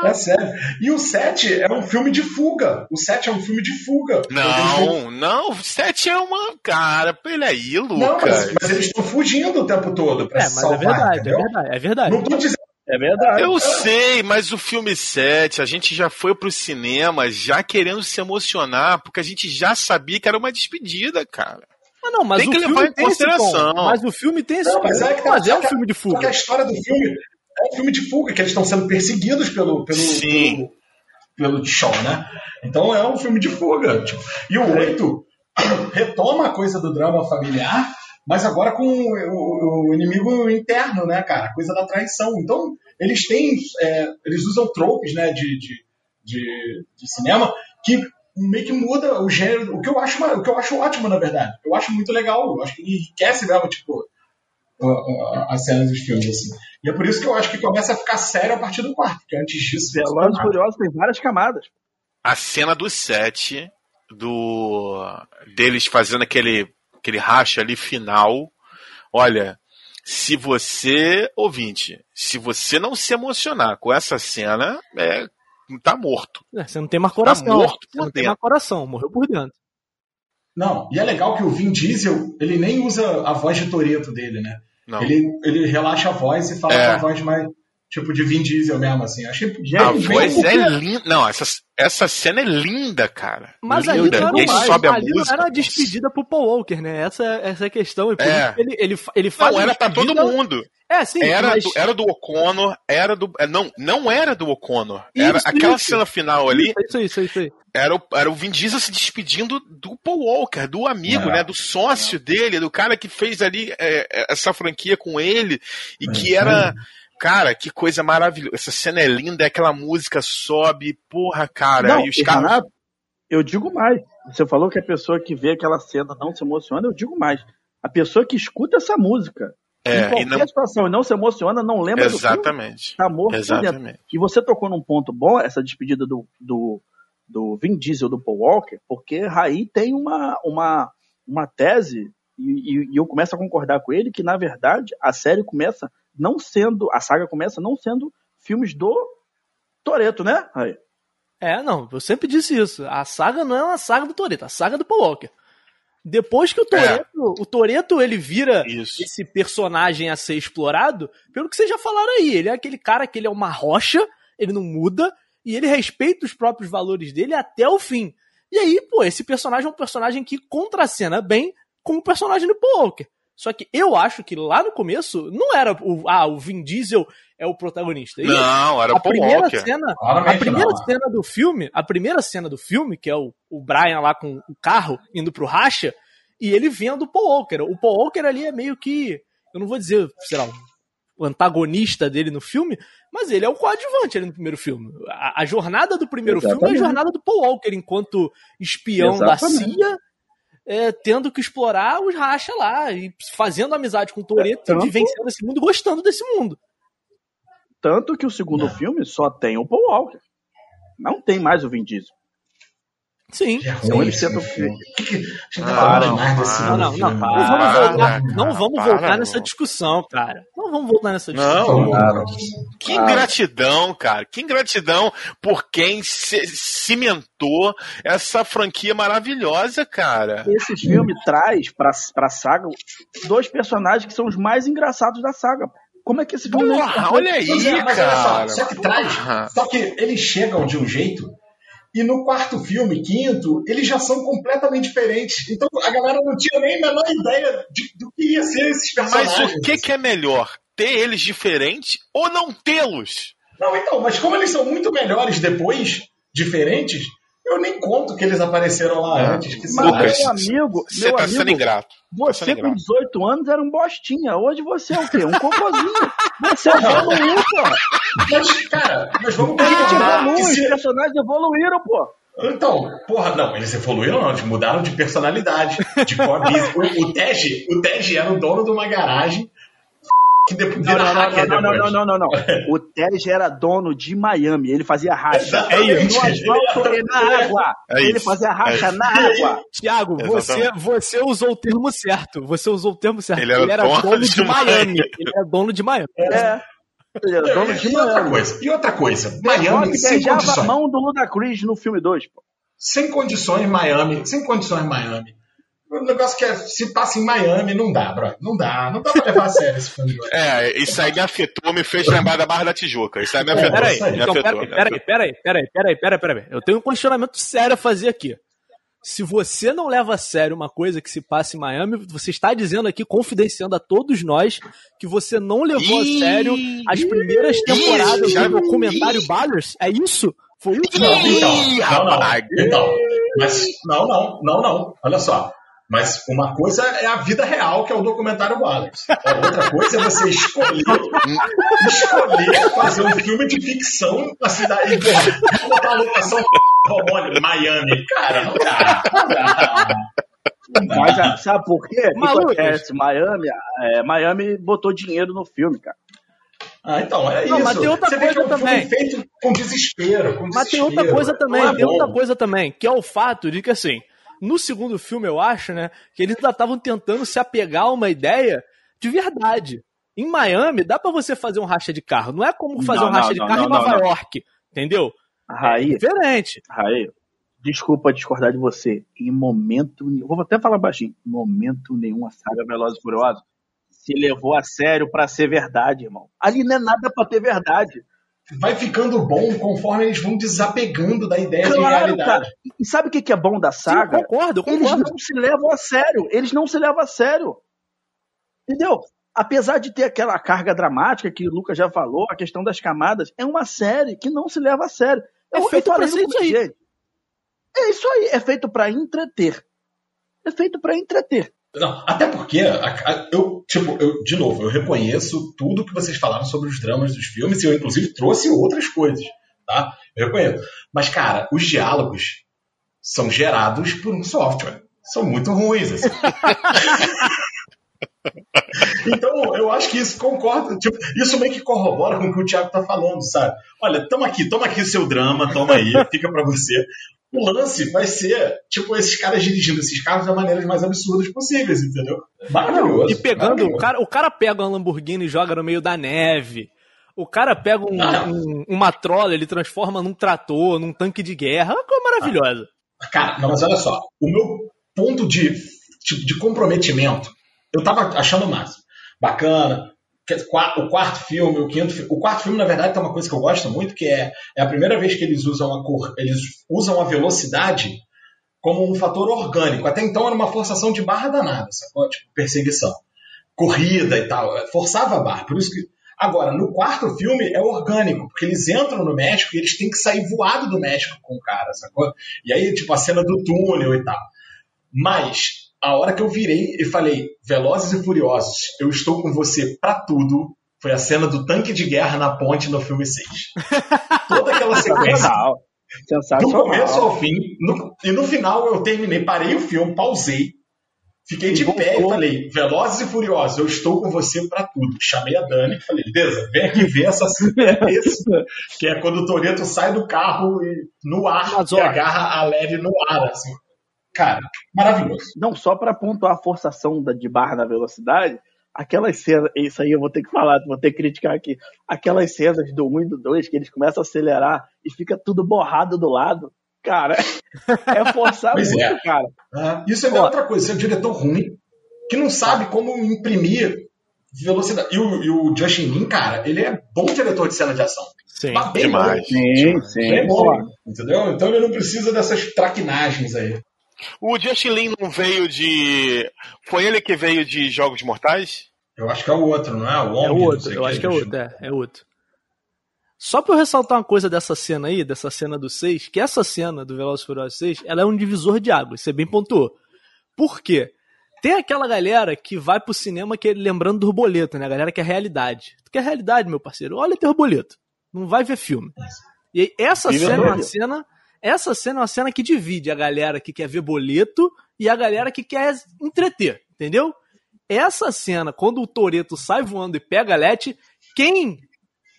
É sério. E o 7 é um filme de fuga. O 7 é um filme de fuga. Não, não. O 7 é uma. Cara, peraí, aí, Lucas. Não, mas, mas eles estão fugindo o tempo todo pra é, se mas salvar. É verdade, é entendeu? é verdade, é verdade. Não tô dizendo é verdade. Eu sei, mas o filme 7, a gente já foi pro cinema já querendo se emocionar, porque a gente já sabia que era uma despedida, cara. Ah, não, mas tem o que filme levar em consideração. tom, Mas o filme tem esse Não, mas é, que tá, mas é um filme de fuga. a história do filme é um filme de fuga, que eles estão sendo perseguidos pelo, pelo, Sim. pelo, pelo Shaw, né? Então é um filme de fuga. tipo. E o 8 retoma a coisa do drama familiar, mas agora com o, o- o inimigo interno, né, cara? A coisa da traição. Então, eles têm. é, eles usam tropes, né, de, de, de, de cinema que meio que muda o gênero, o que eu acho, o que eu acho ótimo, na verdade. Eu acho muito legal, eu acho que enriquece mesmo, tipo, as cenas dos filmes, assim. E é por isso que eu acho que começa a ficar sério a partir do quarto, porque antes disso. Velozes e Furiosos tem várias camadas. A cena do 7, do deles fazendo aquele, aquele racha ali final. Olha, se você, ouvinte, se você não se emocionar com essa cena, é, tá morto. É, Você não tem mais coração. morto você por não tem mais coração, morreu por dentro. Não, e é legal que o Vin Diesel, ele nem usa a voz de Toreto dele, né? Não. Ele, ele relaxa a voz e fala É. com a voz mais, tipo, de Vin Diesel mesmo, assim. Achei A voz é linda. Não, essa, essa cena é linda, cara. Mas ali linda. não era, e aí mais, sobe a ali música. não era a despedida pro Paul Walker, né? Essa, essa é a questão. E por É. ele, ele, ele faz Não, era pra todo mundo. É, sim, Era, mas... do, era do O'Connor, era do. é, Não, não era do O'Connor. Era Isso, aquela isso. cena final ali, Isso, isso, isso, isso. era o, era o Vin Diesel se despedindo do Paul Walker, do amigo, É. né? Do sócio dele, do cara que fez ali é, é, essa franquia com ele e É, que era. Cara, que coisa maravilhosa. Essa cena é linda, aquela música sobe, porra, cara. não, e os caras. Eu digo mais. Você falou que a pessoa que vê aquela cena não se emociona, eu digo mais. A pessoa que escuta essa música em É, qualquer e não. situação e não se emociona, não lembra do filme, Exatamente. tá morto dentro. Exatamente. E você tocou num ponto bom, essa despedida do, do, do Vin Diesel do Paul Walker, porque Raí tem uma, uma, uma tese, e, e- e eu começo a concordar com ele, que na verdade a série começa não sendo, a saga começa não sendo filmes do Toreto, né, Raí? É, não, eu sempre disse isso. A saga não é uma saga do Toreto, a saga do Paul Walker. Depois que o Toreto, o Toreto ele vira Isso. esse personagem a ser explorado, pelo que vocês já falaram aí, ele é aquele cara que ele é uma rocha, ele não muda e ele respeita os próprios valores dele até o fim. E aí, pô, esse personagem é um personagem que contracena bem com o personagem do Paul Walker. Só que eu acho que lá no começo não era o ah, o Vin Diesel é o protagonista. E Não, era a o Paul primeira Walker. cena, Claramente a primeira não. cena do filme, a primeira cena do filme, que é o, o Brian lá com o carro indo pro racha, e ele vendo o Paul Walker. O Paul Walker ali é meio que, eu não vou dizer, sei lá, o antagonista dele no filme, mas ele é o coadjuvante ali no primeiro filme. A, a jornada do primeiro filme é a Exatamente. jornada do Paul Walker enquanto espião da Exatamente. CIA, é, tendo que explorar os racha lá e fazendo amizade com o Toreto, Tanto- vivenciando esse mundo, gostando desse mundo. Tanto que o segundo filme só tem o Paul Walker. Não tem mais o Vin Diesel. Sim. É ruim esse tentam- filme. Que que- A gente tá Ah, falando não, demais desse para. Não, não, não, filme. não vamos Para, voltar, cara, não vamos para, voltar nessa não. discussão, cara. Não vamos voltar nessa discussão. Não, Cara, Que ingratidão, cara. Que ingratidão por quem cimentou essa franquia maravilhosa, cara. Esse filme traz pra, pra saga dois personagens que são os mais engraçados da saga. Como é que esse filme não Porra, olha aí, é, mas olha só, cara. só que traz. Só que eles chegam de um jeito. E no quarto filme, quinto, eles já são completamente diferentes. Então a galera não tinha nem a menor ideia de- do que ia ser esses personagens. Mas o que, que é melhor? Ter eles diferentes ou não tê-los? Não, então, mas como eles são muito melhores depois, diferentes, Eu nem conto que eles apareceram lá É. antes. Que Mas, Lucas, meu amigo, Você meu tá amigo, sendo ingrato. você sendo com ingrato. 18 anos era um bostinha. Hoje você é o quê? Um cocôzinho. Você evoluiu, pô. Mas, cara, mas vamos concordar que evoluiu, os se... personagens evoluíram, pô. Então, porra, não, eles evoluíram não, eles mudaram de personalidade, de core business. O, o Tej, o Tej era o dono de uma garagem que depois Não, vira não, não, hacker não, não, depois. não, não, não, não. O Tej era dono de Miami, ele fazia racha. Exatamente. No asfalto e na água. É ele isso. fazia racha É. na água. Tiago, você, você usou o termo certo. Você usou o termo certo. Ele era dono de, de Miami. Miami. Ele era dono de Miami. É. Ele era dono de E outra Miami. coisa, e outra coisa, Miami sem beijava a condições. mão do Ludacris no filme 2, pô. Sem condições Miami, sem condições Miami. O negócio que é, se passa em Miami, não dá, bro. Não dá, não dá pra levar a sério esse filme. É, isso aí me afetou, me fez lembrar da Barra da Tijuca. Isso aí me afetou. Peraí, então, afetou. peraí, peraí, peraí, peraí, peraí, peraí, peraí. Eu tenho um questionamento sério a fazer aqui. Se você não leva a sério uma coisa que se passa em Miami, você está dizendo aqui, confidenciando a todos nós, que você não levou Ih, a sério as primeiras ih, temporadas do documentário Ballers? É isso? Foi isso? Não, então, não, não, então, mas não, não, não, não. Olha só. Mas uma coisa é a vida real, que é o documentário Wallace. A outra coisa é você escolher, escolher fazer um filme de ficção na cidade. Botar uma locação homônima, Miami. Cara, não dá. Não. Mas ah, sabe por quê? O que Malucos. acontece? Miami, é, Miami botou dinheiro no filme, cara. Ah, então, é Não, isso. mas tem outra Você vê que é um coisa filme também. feito com desespero. Com Mas tem desespero. outra coisa também, é tem bom. outra coisa também, que é o fato de que, assim, no segundo filme, eu acho, né, que eles ainda estavam tentando se apegar a uma ideia de verdade. Em Miami, dá pra você fazer um racha de carro. Não é como fazer Não, um racha não, de não, carro em não, Nova não, não. York, entendeu? Raí, Diferente. Raí, desculpa discordar de você. Em momento nenhum, vou até falar baixinho, em momento nenhum a saga Velozes e Furiosos se levou a sério pra ser verdade, irmão. Ali não é nada pra ter verdade. Vai ficando bom conforme eles vão desapegando da ideia de Claro, realidade. cara. E sabe o que é bom da Sim, eu saga? concordo, eu Eles concordo. não se levam a sério. Eles não se levam a sério. Entendeu? Apesar de ter aquela carga dramática que o Lucas já falou, a questão das camadas, é uma série que não se leva a sério. É feito pra falei ser isso aí. gente, É isso aí. É feito pra entreter. É feito pra entreter. Não, até porque eu, tipo, eu, de novo, eu reconheço tudo que vocês falaram sobre os dramas dos filmes e eu, inclusive, trouxe outras coisas, tá? Eu reconheço. Mas, cara, os diálogos são gerados por um software. São muito ruins, assim. Então, eu acho que isso concorda. Tipo, isso meio que corrobora com o que o Thiago tá falando, sabe? Olha, toma aqui, toma aqui o seu drama, toma aí, fica pra você. O lance vai ser, tipo, esses caras dirigindo esses carros da maneira mais absurdas possíveis, entendeu? Maravilhoso. E pegando, o maravilhoso. cara, o cara pega uma Lamborghini e joga no meio da neve. O cara pega um- Ah. um- uma trola, ele transforma num trator, num tanque de guerra. É uma coisa maravilhosa. Cara, não, mas olha só, o meu ponto de, tipo, de comprometimento, eu tava achando o máximo. Bacana. O quarto filme, o quinto. O quarto filme, na verdade, tem uma coisa que eu gosto muito, que é, é a primeira vez que eles usam a cor, eles usam a velocidade como um fator orgânico. Até então era uma forçação de barra danada, sacou? Tipo, perseguição. Corrida e tal. Forçava a barra. Por isso que. Agora, no quarto filme é orgânico, porque eles entram no México e eles têm que sair voado do México com o cara, sacou? E aí, tipo, a cena do túnel e tal. Mas, a hora que eu virei e falei, Velozes e Furiosos, eu estou com você pra tudo, foi a cena do tanque de guerra na ponte no filme 6. Toda aquela sequência do começo ao fim, no- e no final eu terminei, parei o filme, pausei, fiquei de E pé e falei, Velozes e Furiosos, eu estou com você pra tudo. Chamei a Dani e falei, beleza, vem aqui ver essa cena. Que é quando o Toreto sai do carro e no ar e agarra a Leve no ar, assim. Cara, maravilhoso. Não só pra pontuar a forçação de barra na velocidade, aquelas cenas, isso aí eu vou ter que falar, vou ter que criticar aqui. Aquelas cenas do 1 e do 2 que eles começam a acelerar e fica tudo borrado do lado. Cara, é forçar muito, é. cara. Ah, isso é Ó. outra coisa, você é um diretor ruim que não sabe como imprimir velocidade. E o, e o Justin Lin, cara, ele é bom diretor de cena de ação. Sim. Mas bem demais. bom. Sim, sim. Bem bom, entendeu? Então ele não precisa dessas traquinagens aí. O Justin Lin não veio de. Foi ele que veio de Jogos Mortais? Eu acho que é o outro, não é? O Wong, É não outro, eu o acho que é outro, é, é outro. Só pra eu ressaltar uma coisa dessa cena aí, dessa cena do 6, que essa cena do Velozes e Furiosos 6, ela é um divisor de águas, você bem pontuou. Por quê? Tem aquela galera que vai pro cinema que, lembrando do boleto, né? A galera que é realidade. Tu quer realidade, meu parceiro? Olha teu boleto. Não vai ver filme. E aí, essa Viva cena é uma cena. Essa cena é uma cena que divide a galera que quer ver boleto e a galera que quer entreter, entendeu? Essa cena, quando o Toreto sai voando e pega a Lete, quem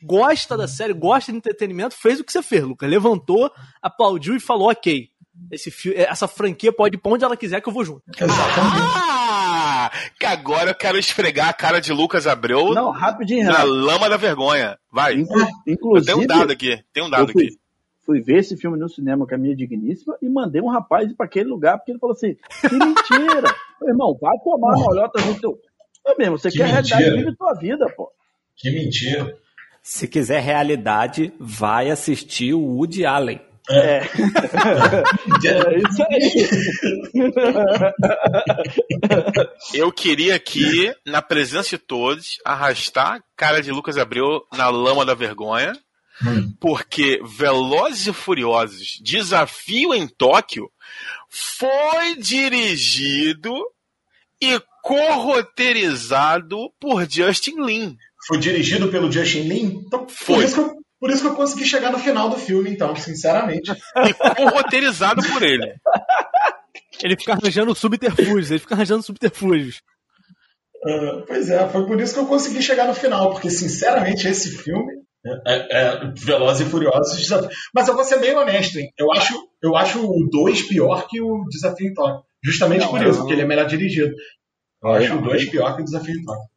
gosta da série, gosta de entretenimento, fez o que você fez, Lucas. Levantou, aplaudiu e falou: ok, esse essa franquia pode ir pra onde ela quiser que eu vou junto. Exatamente. Ah! Que agora eu quero esfregar a cara de Lucas Abreu Não, rapidinho, na lama da vergonha. Vai. Inclu- Eu Inclusive, tenho um dado aqui. Tem um dado eu fui, aqui. Fui ver esse filme no cinema com a minha digníssima e mandei um rapaz ir pra aquele lugar porque ele falou assim: que mentira! Meu irmão, vai tomar uma olhota no teu. É mesmo, você Que quer realidade, mentira. vive tua vida, pô. Que mentira. Se quiser realidade, vai assistir o Woody Allen. É, é isso aí. Eu queria aqui, na presença de todos, arrastar a cara de Lucas Abreu na lama da vergonha, Hum. porque Velozes e Furiosos Desafio em Tóquio foi dirigido e corroteirizado por Justin Lin. Foi dirigido pelo Justin Lin. Então, por, Foi. isso que eu, por isso que eu consegui chegar no final do filme, então, sinceramente. E corroteirizado por ele. Ele fica arranjando subterfúgios, ele fica arranjando subterfúgios. Ah, pois é, foi por isso que eu consegui chegar no final, porque, sinceramente, esse filme. É, é Velozes e Furiosos. Desafio. Mas eu vou ser bem honesto, hein? Eu acho, eu acho o 2 pior que o Desafio em Tóquio. Justamente Não, por isso, não- porque ele é melhor dirigido. Eu Aí acho não. o 2 pior que o Desafio em Tóquio.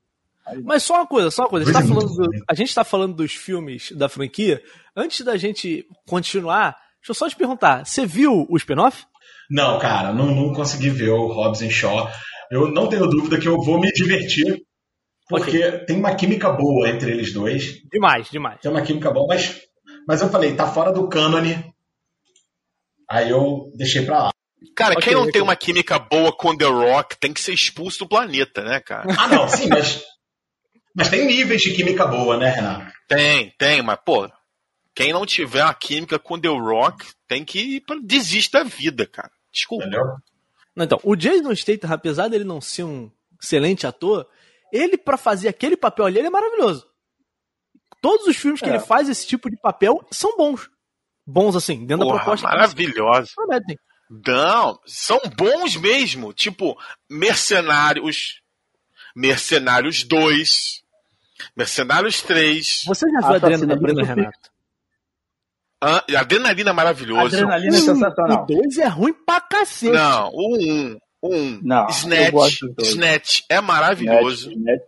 Mas só uma coisa, só uma coisa. A gente, Coisa tá falando do- a gente tá falando dos filmes da franquia. Antes da gente continuar, deixa eu só te perguntar: você viu o spin-off? Não, cara, não, não consegui ver o Hobbs Shaw. Eu não tenho dúvida que eu vou me divertir, porque tem uma química boa entre eles dois. Demais, demais. Tem uma química boa, mas, mas eu falei, tá fora do cânone. Aí eu deixei pra lá. Cara, Ok, quem não tem uma química boa com The Rock tem que ser expulso do planeta, né, cara? Ah, não, sim, mas. Mas tem níveis de química boa, né, Renato? Tem, tem, mas, pô, quem não tiver uma química com The Rock tem que ir pra... desiste da vida, cara. Desculpa. Entendeu? Não, Então, o Jason Statham, apesar dele não ser um excelente ator, ele pra fazer aquele papel ali, ele é maravilhoso. Todos os filmes que É. ele faz esse tipo de papel são bons. Bons assim, dentro da Porra, proposta. que maravilhosa. eles prometem. Não, são bons mesmo. Tipo, Mercenários, Mercenários 2, Mercenários 3, Você já viu Adrenalina, do Renato? ah, Adrenalina é maravilhoso. Adrenalina é sensacional. O 2 é ruim pra cacete. Não, o 1, o 1. Não, Snatch. Snatch é maravilhoso. Net, net.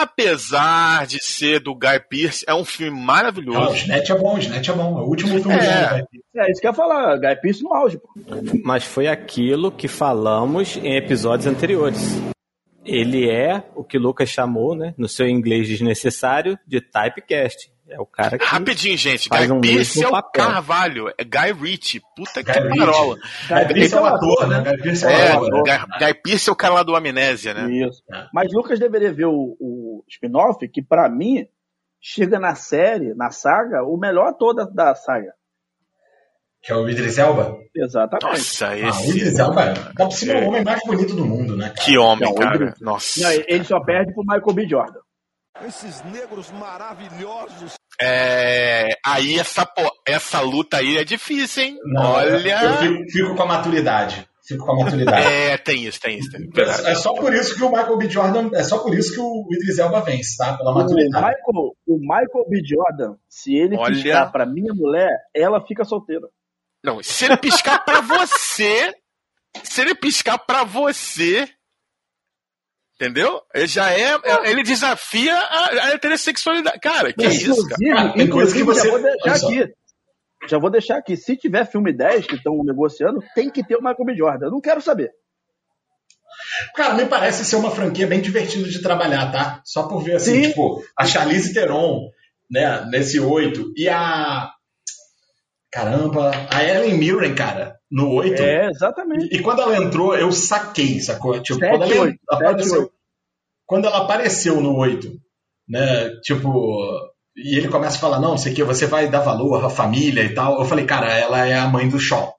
Apesar de ser do Guy Pearce, é um filme Não, o maravilhoso. Snatch é bom, o Snatch é bom. É o último filme É. dele. né? É isso que eu ia falar, Guy Pearce no auge, pô. Mas foi aquilo que falamos em episódios anteriores. Ele é o que Lucas chamou, né, no seu inglês desnecessário, de typecast. É o cara que. Rapidinho, gente. Faz Guy um é o papel. Carvalho. É Guy Ritchie. Puta Guy que Ritchie. parola. Guy Pearce é um ator, né? Guy Pearce é É, ator. né? Guy, Guy Pearce é o cara lá do Amnésia, né? Isso. É. Mas Lucas deveria ver o, o spin-off, que pra mim chega na série, na saga, o melhor ator da, da saga. Que é o Idris Elba. Exatamente. Nossa, Ah, o Idris esse. Elba é dá por cima o homem mais bonito do mundo, né, cara? Que homem, Não, cara. Nossa. Não, ele só perde pro Michael B. Jordan. Esses negros maravilhosos. É, aí essa, essa luta aí é difícil, hein? Não, Eu Olha. fico, fico com a maturidade. Fico com a maturidade. É, tem isso, tem isso. Tem. Verdade. É só por isso que o Michael B. Jordan. É só por isso que o Idris Elba vence, tá? Pela O maturidade. Michael, o Michael B. Jordan, se ele Olha. piscar pra minha mulher, ela fica solteira. Não, se ele piscar pra você. Se ele piscar pra você. Entendeu? Ele já é. é- Ele desafia a, a heterossexualidade. Cara, que Mas, isso, cara? Tem coisa que você- já vou deixar aqui. Já vou deixar aqui. Se tiver filme 10 que estão negociando, tem que ter o Michael B. Jordan. Eu não quero saber. Cara, me parece ser uma franquia bem divertida de trabalhar, tá? Só por ver assim, Sim. tipo, a Charlize Theron, né, nesse 8, e a. Caramba, a Ellen Mirren, cara, no 8. É, exatamente. E quando ela entrou, eu saquei, sacou? Tipo, Sete, quando ela oito, apareceu, sete, oito. quando ela apareceu no 8, né? Tipo, e ele começa a falar, não, sei o que, você vai dar valor à família e tal. Eu falei, cara, ela é a mãe do Shaw.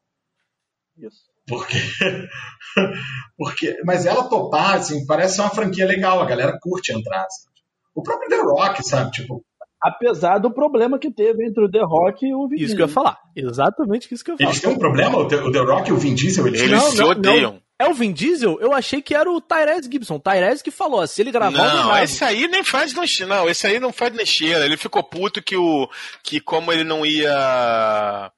Isso. Porque, porque, mas ela topar, assim, parece uma franquia legal, a galera curte entrar. Assim. O próprio The Rock, sabe? Tipo, Apesar do problema que teve entre o The Rock e o Vin Isso que eu ia falar. Exatamente isso que eu ia falar. eles têm um problema, o The, o The Rock e o Vin Diesel, eles Eles Não, se não, odeiam. É o Vin Diesel? Eu achei que era o Tyrese Gibson. O Tyrese que falou, se ele gravar, Não, gravo. esse aí nem faz no Não, esse aí não faz mexer. Ele ficou puto que o. que como ele não ia.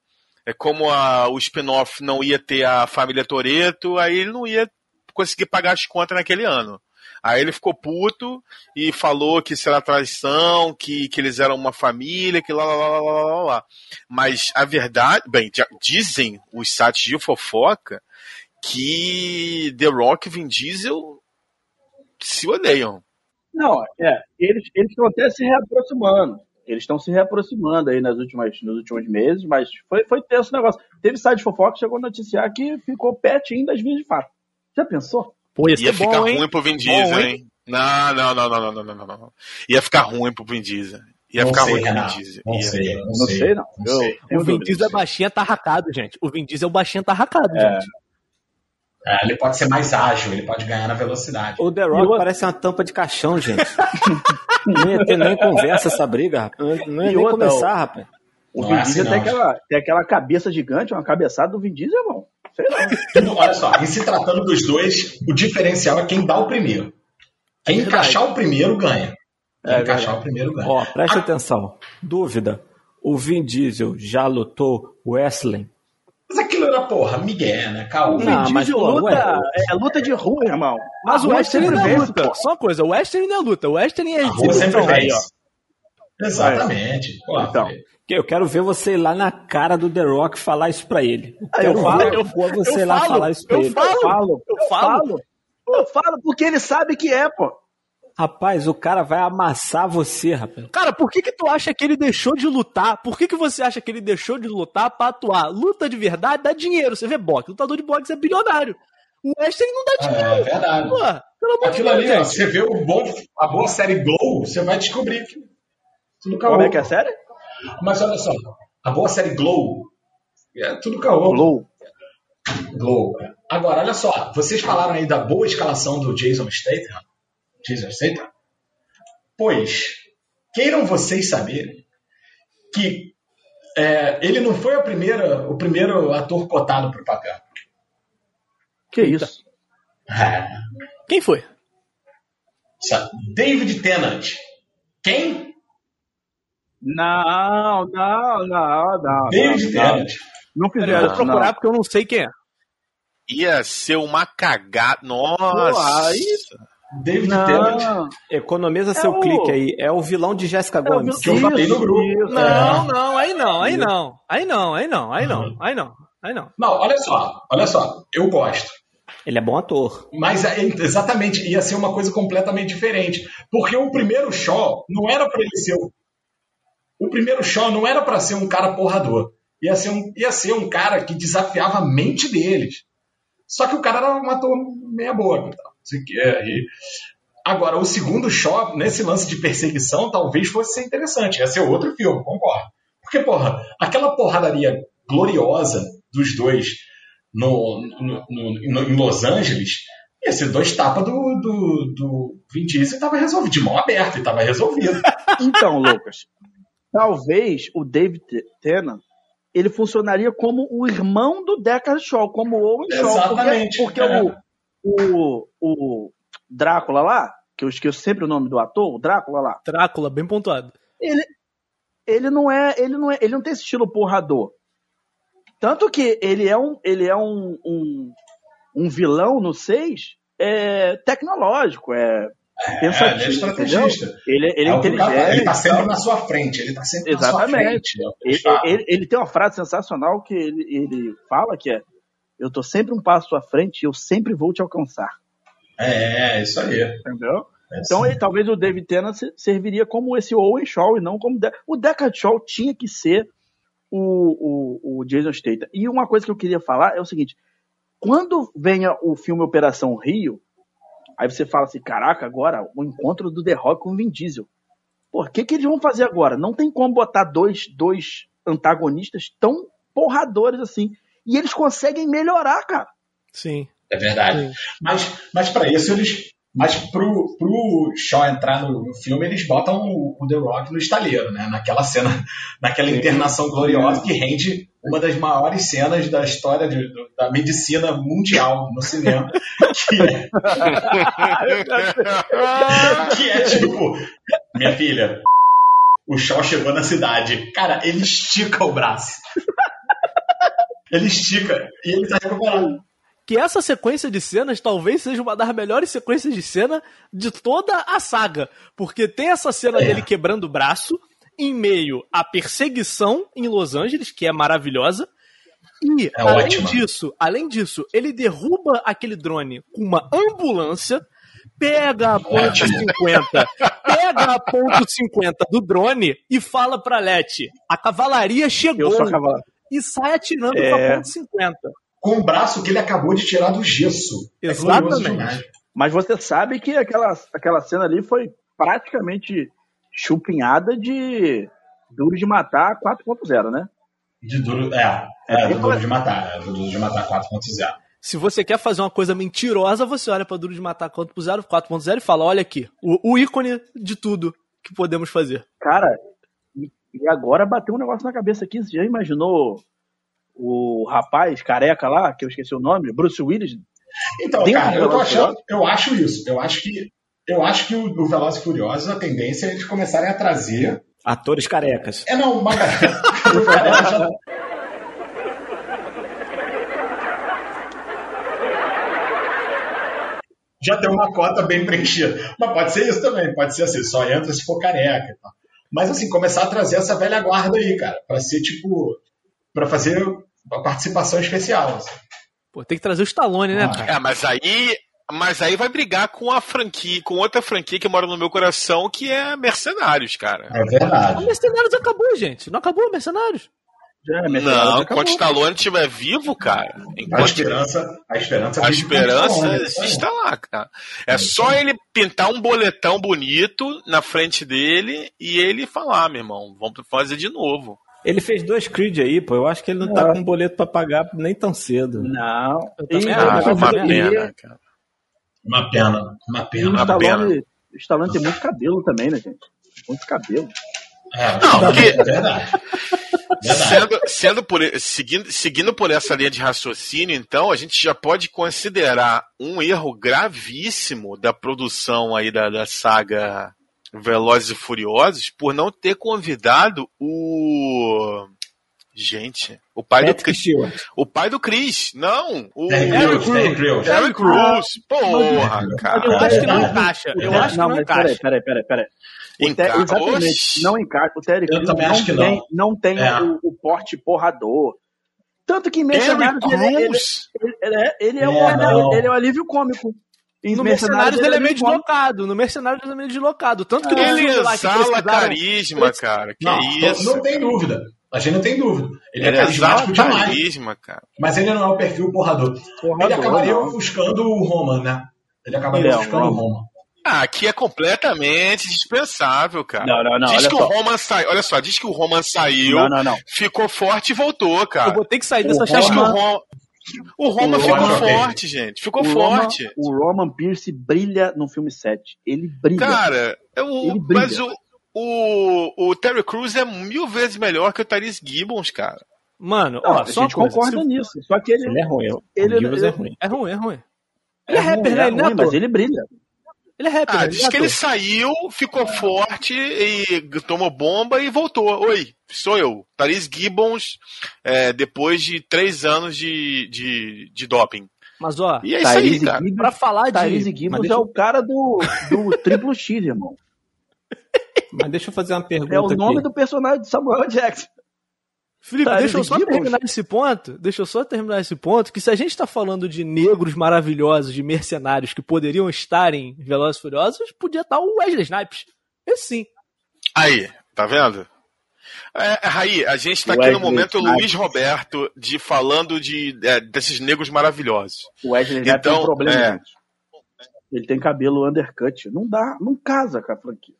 É como a, o spin-off não ia ter a família Toreto, aí ele não ia conseguir pagar as contas naquele ano. Aí ele ficou puto e falou que isso era traição, que, que eles eram uma família, que lá, lá, lá, lá, lá, lá. Mas a verdade, bem, dizem os sites de fofoca que The Rock e Vin Diesel se odeiam. Não, é, eles eles estão até se reaproximando. Eles estão se reaproximando aí nas últimas, nos últimos meses, mas foi, foi tenso o negócio. Teve site de fofoca que chegou a noticiar que ficou pertinho das vias de fato. Já pensou? Pô, ia, ia ficar ruim pro Vin Diesel, bom, hein? Não, não, não, não, não, não, não, Ia ficar ruim pro Vin Diesel. Ia não ficar sei, ruim pro Vin Diesel. Não, ia, sei, não, não sei, sei, não. não sei. Eu, o Vin Diesel é baixinho é tá racado, gente. O Vin Diesel é baixinho tá racado, é. gente. É, ele pode ser mais ágil, ele pode ganhar na velocidade. O The Rock parece uma tampa de caixão, gente. não ia ter nem conversa essa briga, rapaz. Não ia e nem começar, rapaz. O Vin é assim, Diesel tem, aquela, tem aquela cabeça gigante, uma cabeçada do Vin Diesel, irmão. Tudo- olha só, em se tratando dos dois, o diferencial é quem dá o primeiro. Quem É encaixar o primeiro ganha. Quem É encaixar o primeiro ganha. Ó, preste atenção. Dúvida. O Vin Diesel já lutou wrestling? Mas aquilo era, porra, Miguel, né? Calma. O Vin mas, Diesel pô, luta, ué. é luta de rua, irmão. Mas A o Western não é vence, luta. pô. Só uma coisa, o Western não é luta. O Western é A rua sempre vence. Exatamente. Pô, Então. Eu quero ver você ir lá na cara do The Rock falar isso pra ele. Eu Aí eu falo, ver eu- você eu ir lá falo, falar isso pra eu ele. falo. Eu falo, Eu eu falo. Eu falo porque ele sabe que é, pô. Rapaz, o cara vai amassar você, rapaz. Cara, por que que tu acha que ele deixou de lutar? Por que que você acha que ele deixou de lutar pra atuar? Luta de verdade dá dinheiro. Você vê boxe. Lutador de boxe é bilionário. O Western não dá dinheiro. É verdade. Pô, pelo amor de Aquilo Deus, ali, ó, você vê o bom, a boa série Glow, você vai descobrir que. Como é que é a série? Mas olha só, a boa série Glow é tudo caô. Glow. Glow. Agora, olha só, vocês falaram aí da boa escalação do Jason Statham. Jason Statham? Pois, queiram vocês saberem que é, ele não foi a primeira, o primeiro ator cotado para o papel. Que isso? É, Quem foi? David Tennant. Quem? Não, não, não, não. David não, não. Tennant. Não eu fizeram vou isso, procurar não. porque eu não sei quem é. Ia ser uma cagada. Nossa! Pô, aí- David Tennant. Não, Economiza seu o- clique aí. É o vilão de Jéssica é Gomes. que eu falei no grupo. isso, Não, É. não, aí não, aí não. Aí não, aí não, aí não, aí não, aí não. Não, olha só, olha só, eu gosto. Ele é bom ator. Mas é, exatamente, ia ser uma coisa completamente diferente. Porque o primeiro Shaw não era para ele ser. o- O primeiro Shaw não era para ser um cara porrador. Ia ser, um, ia ser um cara que desafiava a mente deles. Só que o cara era ator meia boca. que, e- Agora, o segundo Shaw, nesse lance de perseguição, talvez fosse ser interessante. Ia ser outro filme, concordo. Porque, porra, aquela porradaria gloriosa dos dois no- no- no- em Los Angeles, ia ser dois tapas do, do, do Vin Diesel e tava resolvido, de mão aberta, e tava resolvido. Então, Lucas, talvez o David Tennant ele funcionaria como o irmão do Deckard Shaw, como o Owen Shaw. Exatamente, Porque, porque é. o, o, o Drácula lá, que eu esqueço sempre o nome do ator, o Drácula lá, Drácula, bem pontuado. ele, ele não é, ele não é, ele não tem esse estilo porrador. Tanto que ele é um, ele é um, um, um vilão no 6 é, tecnológico, é, É, pensativo, ele é estrategista. entendeu? Ele, ele é, É inteligente. ele tá e sempre na sua frente, ele tá sempre na sua Exatamente. frente. é Ele, ele- ele tem uma frase sensacional que ele, ele fala que é eu tô sempre um passo à frente e eu sempre vou te alcançar. É, é, isso aí. Entendeu? É Então, ele, talvez o David Tennant se- serviria como esse Owen Shaw e não como... De o Deckard Shaw tinha que ser o, o, o Jason Statham. E uma coisa que eu queria falar é o seguinte, quando venha o filme Operação Rio, aí você fala assim, caraca, agora o encontro do The Rock com o Vin Diesel. Pô, o que, que eles vão fazer agora? Não tem como botar dois, dois antagonistas tão porradores assim. E eles conseguem melhorar, cara. Sim. É verdade. Sim. Mas, mas para isso eles. Mas pro, pro Shaw entrar no, no filme, eles botam o, o The Rock no estaleiro, né? Naquela cena, naquela internação gloriosa que rende uma das maiores cenas da história de- do- da medicina mundial no cinema. Que é, que é tipo, minha filha, o Shaw chegou na cidade. Cara, ele estica o braço. Ele estica e ele tá recuperado. Que essa sequência de cenas talvez seja uma das melhores sequências de cena de toda a saga. Porque tem essa cena É. dele quebrando o braço em meio à perseguição em Los Angeles, que é maravilhosa. E, É além ótima. disso, além disso, ele derruba aquele drone com uma ambulância, pega a ponto Ótimo. 50, pega a ponto 50 do drone e fala pra Leti, a cavalaria Eu chegou sou a cavalo. e sai atirando É. com a ponto 50. Com o braço que ele acabou de tirar do gesso. É Exatamente. demais. Mas você sabe que aquela, aquela cena ali foi praticamente chupinhada de Duro de Matar 4.0, né? De duro, é, é, do duro de matar, é, do duro de matar 4.0. Se você quer fazer uma coisa mentirosa, você olha pra Duro de Matar 4.0 4.0 e fala: olha aqui, o, o ícone de tudo que podemos fazer. Cara, e, e agora bateu um negócio na cabeça aqui. Você já imaginou o rapaz careca lá, que eu esqueci o nome, Bruce Willis? Então, cara, eu achando, eu acho isso. Eu acho que eu acho que o, o Velozes e Furiosos, a tendência é eles começarem a trazer. Atores carecas. É não, uma galera. já- já tem uma cota bem preenchida. Mas pode ser isso também, pode ser assim, só entra se for careca e tal. Mas assim, começar a trazer essa velha guarda aí, cara, pra ser tipo. pra fazer uma participação especial. assim. Pô, tem que trazer o Stallone, né, Ah. cara? É, mas aí. Mas aí vai brigar com a franquia, com outra franquia que mora no meu coração, que é Mercenários, cara. É O verdade. Mercenários acabou, gente. Não acabou o Mercenários? Já, minha Não, enquanto o Stallone estiver vivo, cara. A Enquanto esperança, a esperança, a o esperança Stallone, isso aí. está lá, cara. É só ele pintar um boletão bonito na frente dele e ele falar, meu irmão, vamos fazer de novo. Ele fez dois Creed aí, pô. Eu acho que ele não tá com boleto pra pagar nem tão cedo. Não. Eu também E- acho, Ah, uma pena, cara. Uma pena, uma o pena. Uma Stallone, o Stallone tem muito cabelo também, né, gente? Muito cabelo. É, Não, porque- é verdade. Verdade. Sendo, sendo por, seguindo, seguindo por essa linha de raciocínio, então, a gente já pode considerar um erro gravíssimo da produção aí da, da saga Velozes e Furiosos por não ter convidado o. Gente, o pai do Chris. Stewart. O pai do Chris. Não, o Terry Crews, Terry Crews. Porra, Eu cara. acho que não encaixa. Eu acho que não, não encaixa. peraí, peraí, peraí. Enca- Exatamente, Oxi. não encaixa. O Terry Eu Crews também não, que tem, não. não tem É. o, o porte porrador. Tanto que em Mercenários ele, ele, Crews. ele é, ele é, É, um, não. ele é um alívio cômico. Em No Mercenários ele é meio deslocado. No Mercenários ele é meio deslocado. Tanto que no Ele exala carisma, cara. Que Não, isso. não tem dúvida. A gente não tem dúvida. Ele, Ele é carismático demais. carisma, cara. Mas ele não é o perfil porrador. Porrador, ele acabaria não. ofuscando o Roman, né? Ele acabaria Ele é, ofuscando o Roman. Ah, aqui é completamente dispensável, cara. Não, não, não, diz olha que só. o Roman saiu. Olha só, diz que o Roman saiu, Não, não, não. ficou forte e voltou, cara. Eu vou ter que sair O dessa Diz que o chamada. Roman. O Roman O ficou Roman- forte, gente. Ficou o forte. o Roman Pierce brilha no filme 7. Ele brilha. Cara, eu, Ele brilha. mas o, o, o Terry Crews é mil vezes melhor que o Tyrese Gibbons, cara. Mano, Não, ó, a gente coisa. concorda se- nisso. Só que ele, Ele é ruim. Ele- é ele- ruim. É ruim, é ruim. Ele é rapper, né? é Ele não é ruim, mas ele brilha. Ele é rapper, Ah, né? diz Ele é que ele saiu, ficou forte e tomou bomba e voltou. Oi, sou eu, Tyrese Gibbons, é, depois de três anos de, de, de doping. Mas, ó, E é isso aí, cara. Gibbons- pra falar de... Mas Gibbons deixa é o cara do, do triplo X, irmão. Mas deixa eu fazer uma pergunta É o nome aqui. do personagem de Samuel Jackson. Felipe, Tyrese deixa eu só terminar esse ponto. Deixa eu só terminar esse ponto. Que se a gente tá falando de negros maravilhosos, de mercenários que poderiam estar em Velozes e Furiosos, podia estar o Wesley Snipes. Esse sim. Aí, tá vendo? É, Raí, a gente tá aqui Wesley no momento Snipes. Luiz Roberto de falando de, é, desses negros maravilhosos. O Wesley Snipes tem Então, um problema, é. gente. Ele tem cabelo undercut. Não dá, não casa com a franquia.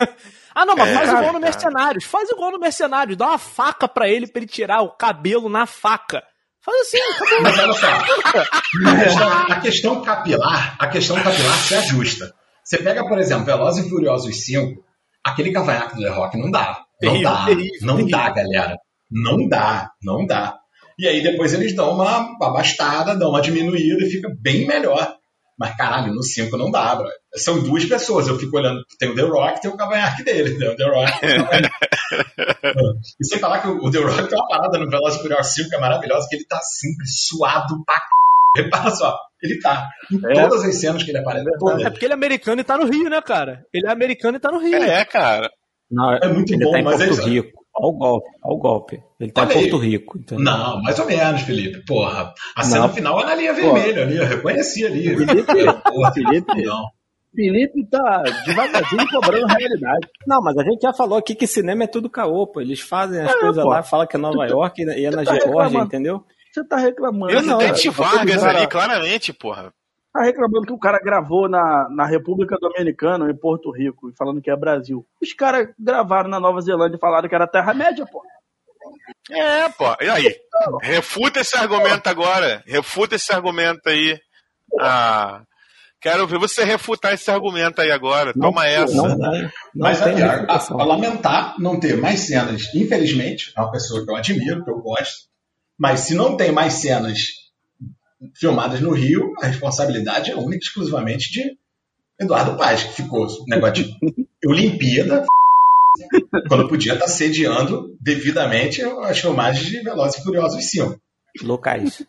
ah, não, mas É, faz igual no cara. Mercenários. Faz igual no Mercenários. Dá uma faca pra ele pra ele tirar o cabelo na faca. Faz assim, acabou. Mas olha só, a questão, a questão capilar, a questão capilar se ajusta. Você pega, por exemplo, Velozes e Furiosos 5, aquele cavanhaque do The Rock não dá. Não Terrível, dá. terrível, não terrível. dá, galera. Não dá, não dá. E aí depois eles dão uma abastada, dão uma diminuída e fica bem melhor. Mas caralho, no 5 não dá, bro. São duas pessoas. Eu fico olhando, tem o The Rock tem o cavanhaque dele. Tem o The Rock tem o cavanhaque. E sem falar que o The Rock tem uma parada no Velozes e Furiosos 5 que é maravilhosa, que ele tá sempre suado pra c... Repara só, ele tá. Em É. todas as cenas que ele aparece. É todas. porque ele é americano e tá no Rio, né, cara? Ele é americano e tá no Rio. É, cara. Não, É muito ele bom, tá em mas é Porto isso. Rico. Olha o golpe, olha o golpe. Ele tá Olha em. Porto Rico. Entendeu? Não, mais ou menos, Felipe. Porra, a cena Não. final é na linha vermelha ali, eu reconheci ali. Felipe, Porra, Felipe, não. Felipe tá devagarzinho cobrando a realidade. Não, mas a gente já falou aqui que cinema é tudo caô, pô. Eles fazem as É, coisas pô. lá, falam que é Nova York e é na tá Geórgia, entendeu? Você tá reclamando. Presidente cara. Vargas ali, claramente, porra. Tá reclamando que o cara gravou na, na República Dominicana, em Porto Rico, e falando que é Brasil. Os caras gravaram na Nova Zelândia e falaram que era Terra-média, pô. É, pô. E aí? Refuta esse argumento agora. Refuta esse argumento aí. Ah. Quero ver você refutar esse argumento aí agora. Toma essa. Não, não, não Mas tem aqui, a, a, a lamentar não ter mais cenas, infelizmente, é uma pessoa que eu admiro, que eu gosto, mas se não tem mais cenas filmadas no Rio, a responsabilidade é única e exclusivamente de Eduardo Paz, que ficou negócio de Olimpíada, quando podia estar sediando devidamente as filmagens de Velozes e Furiosos 5. Lucas,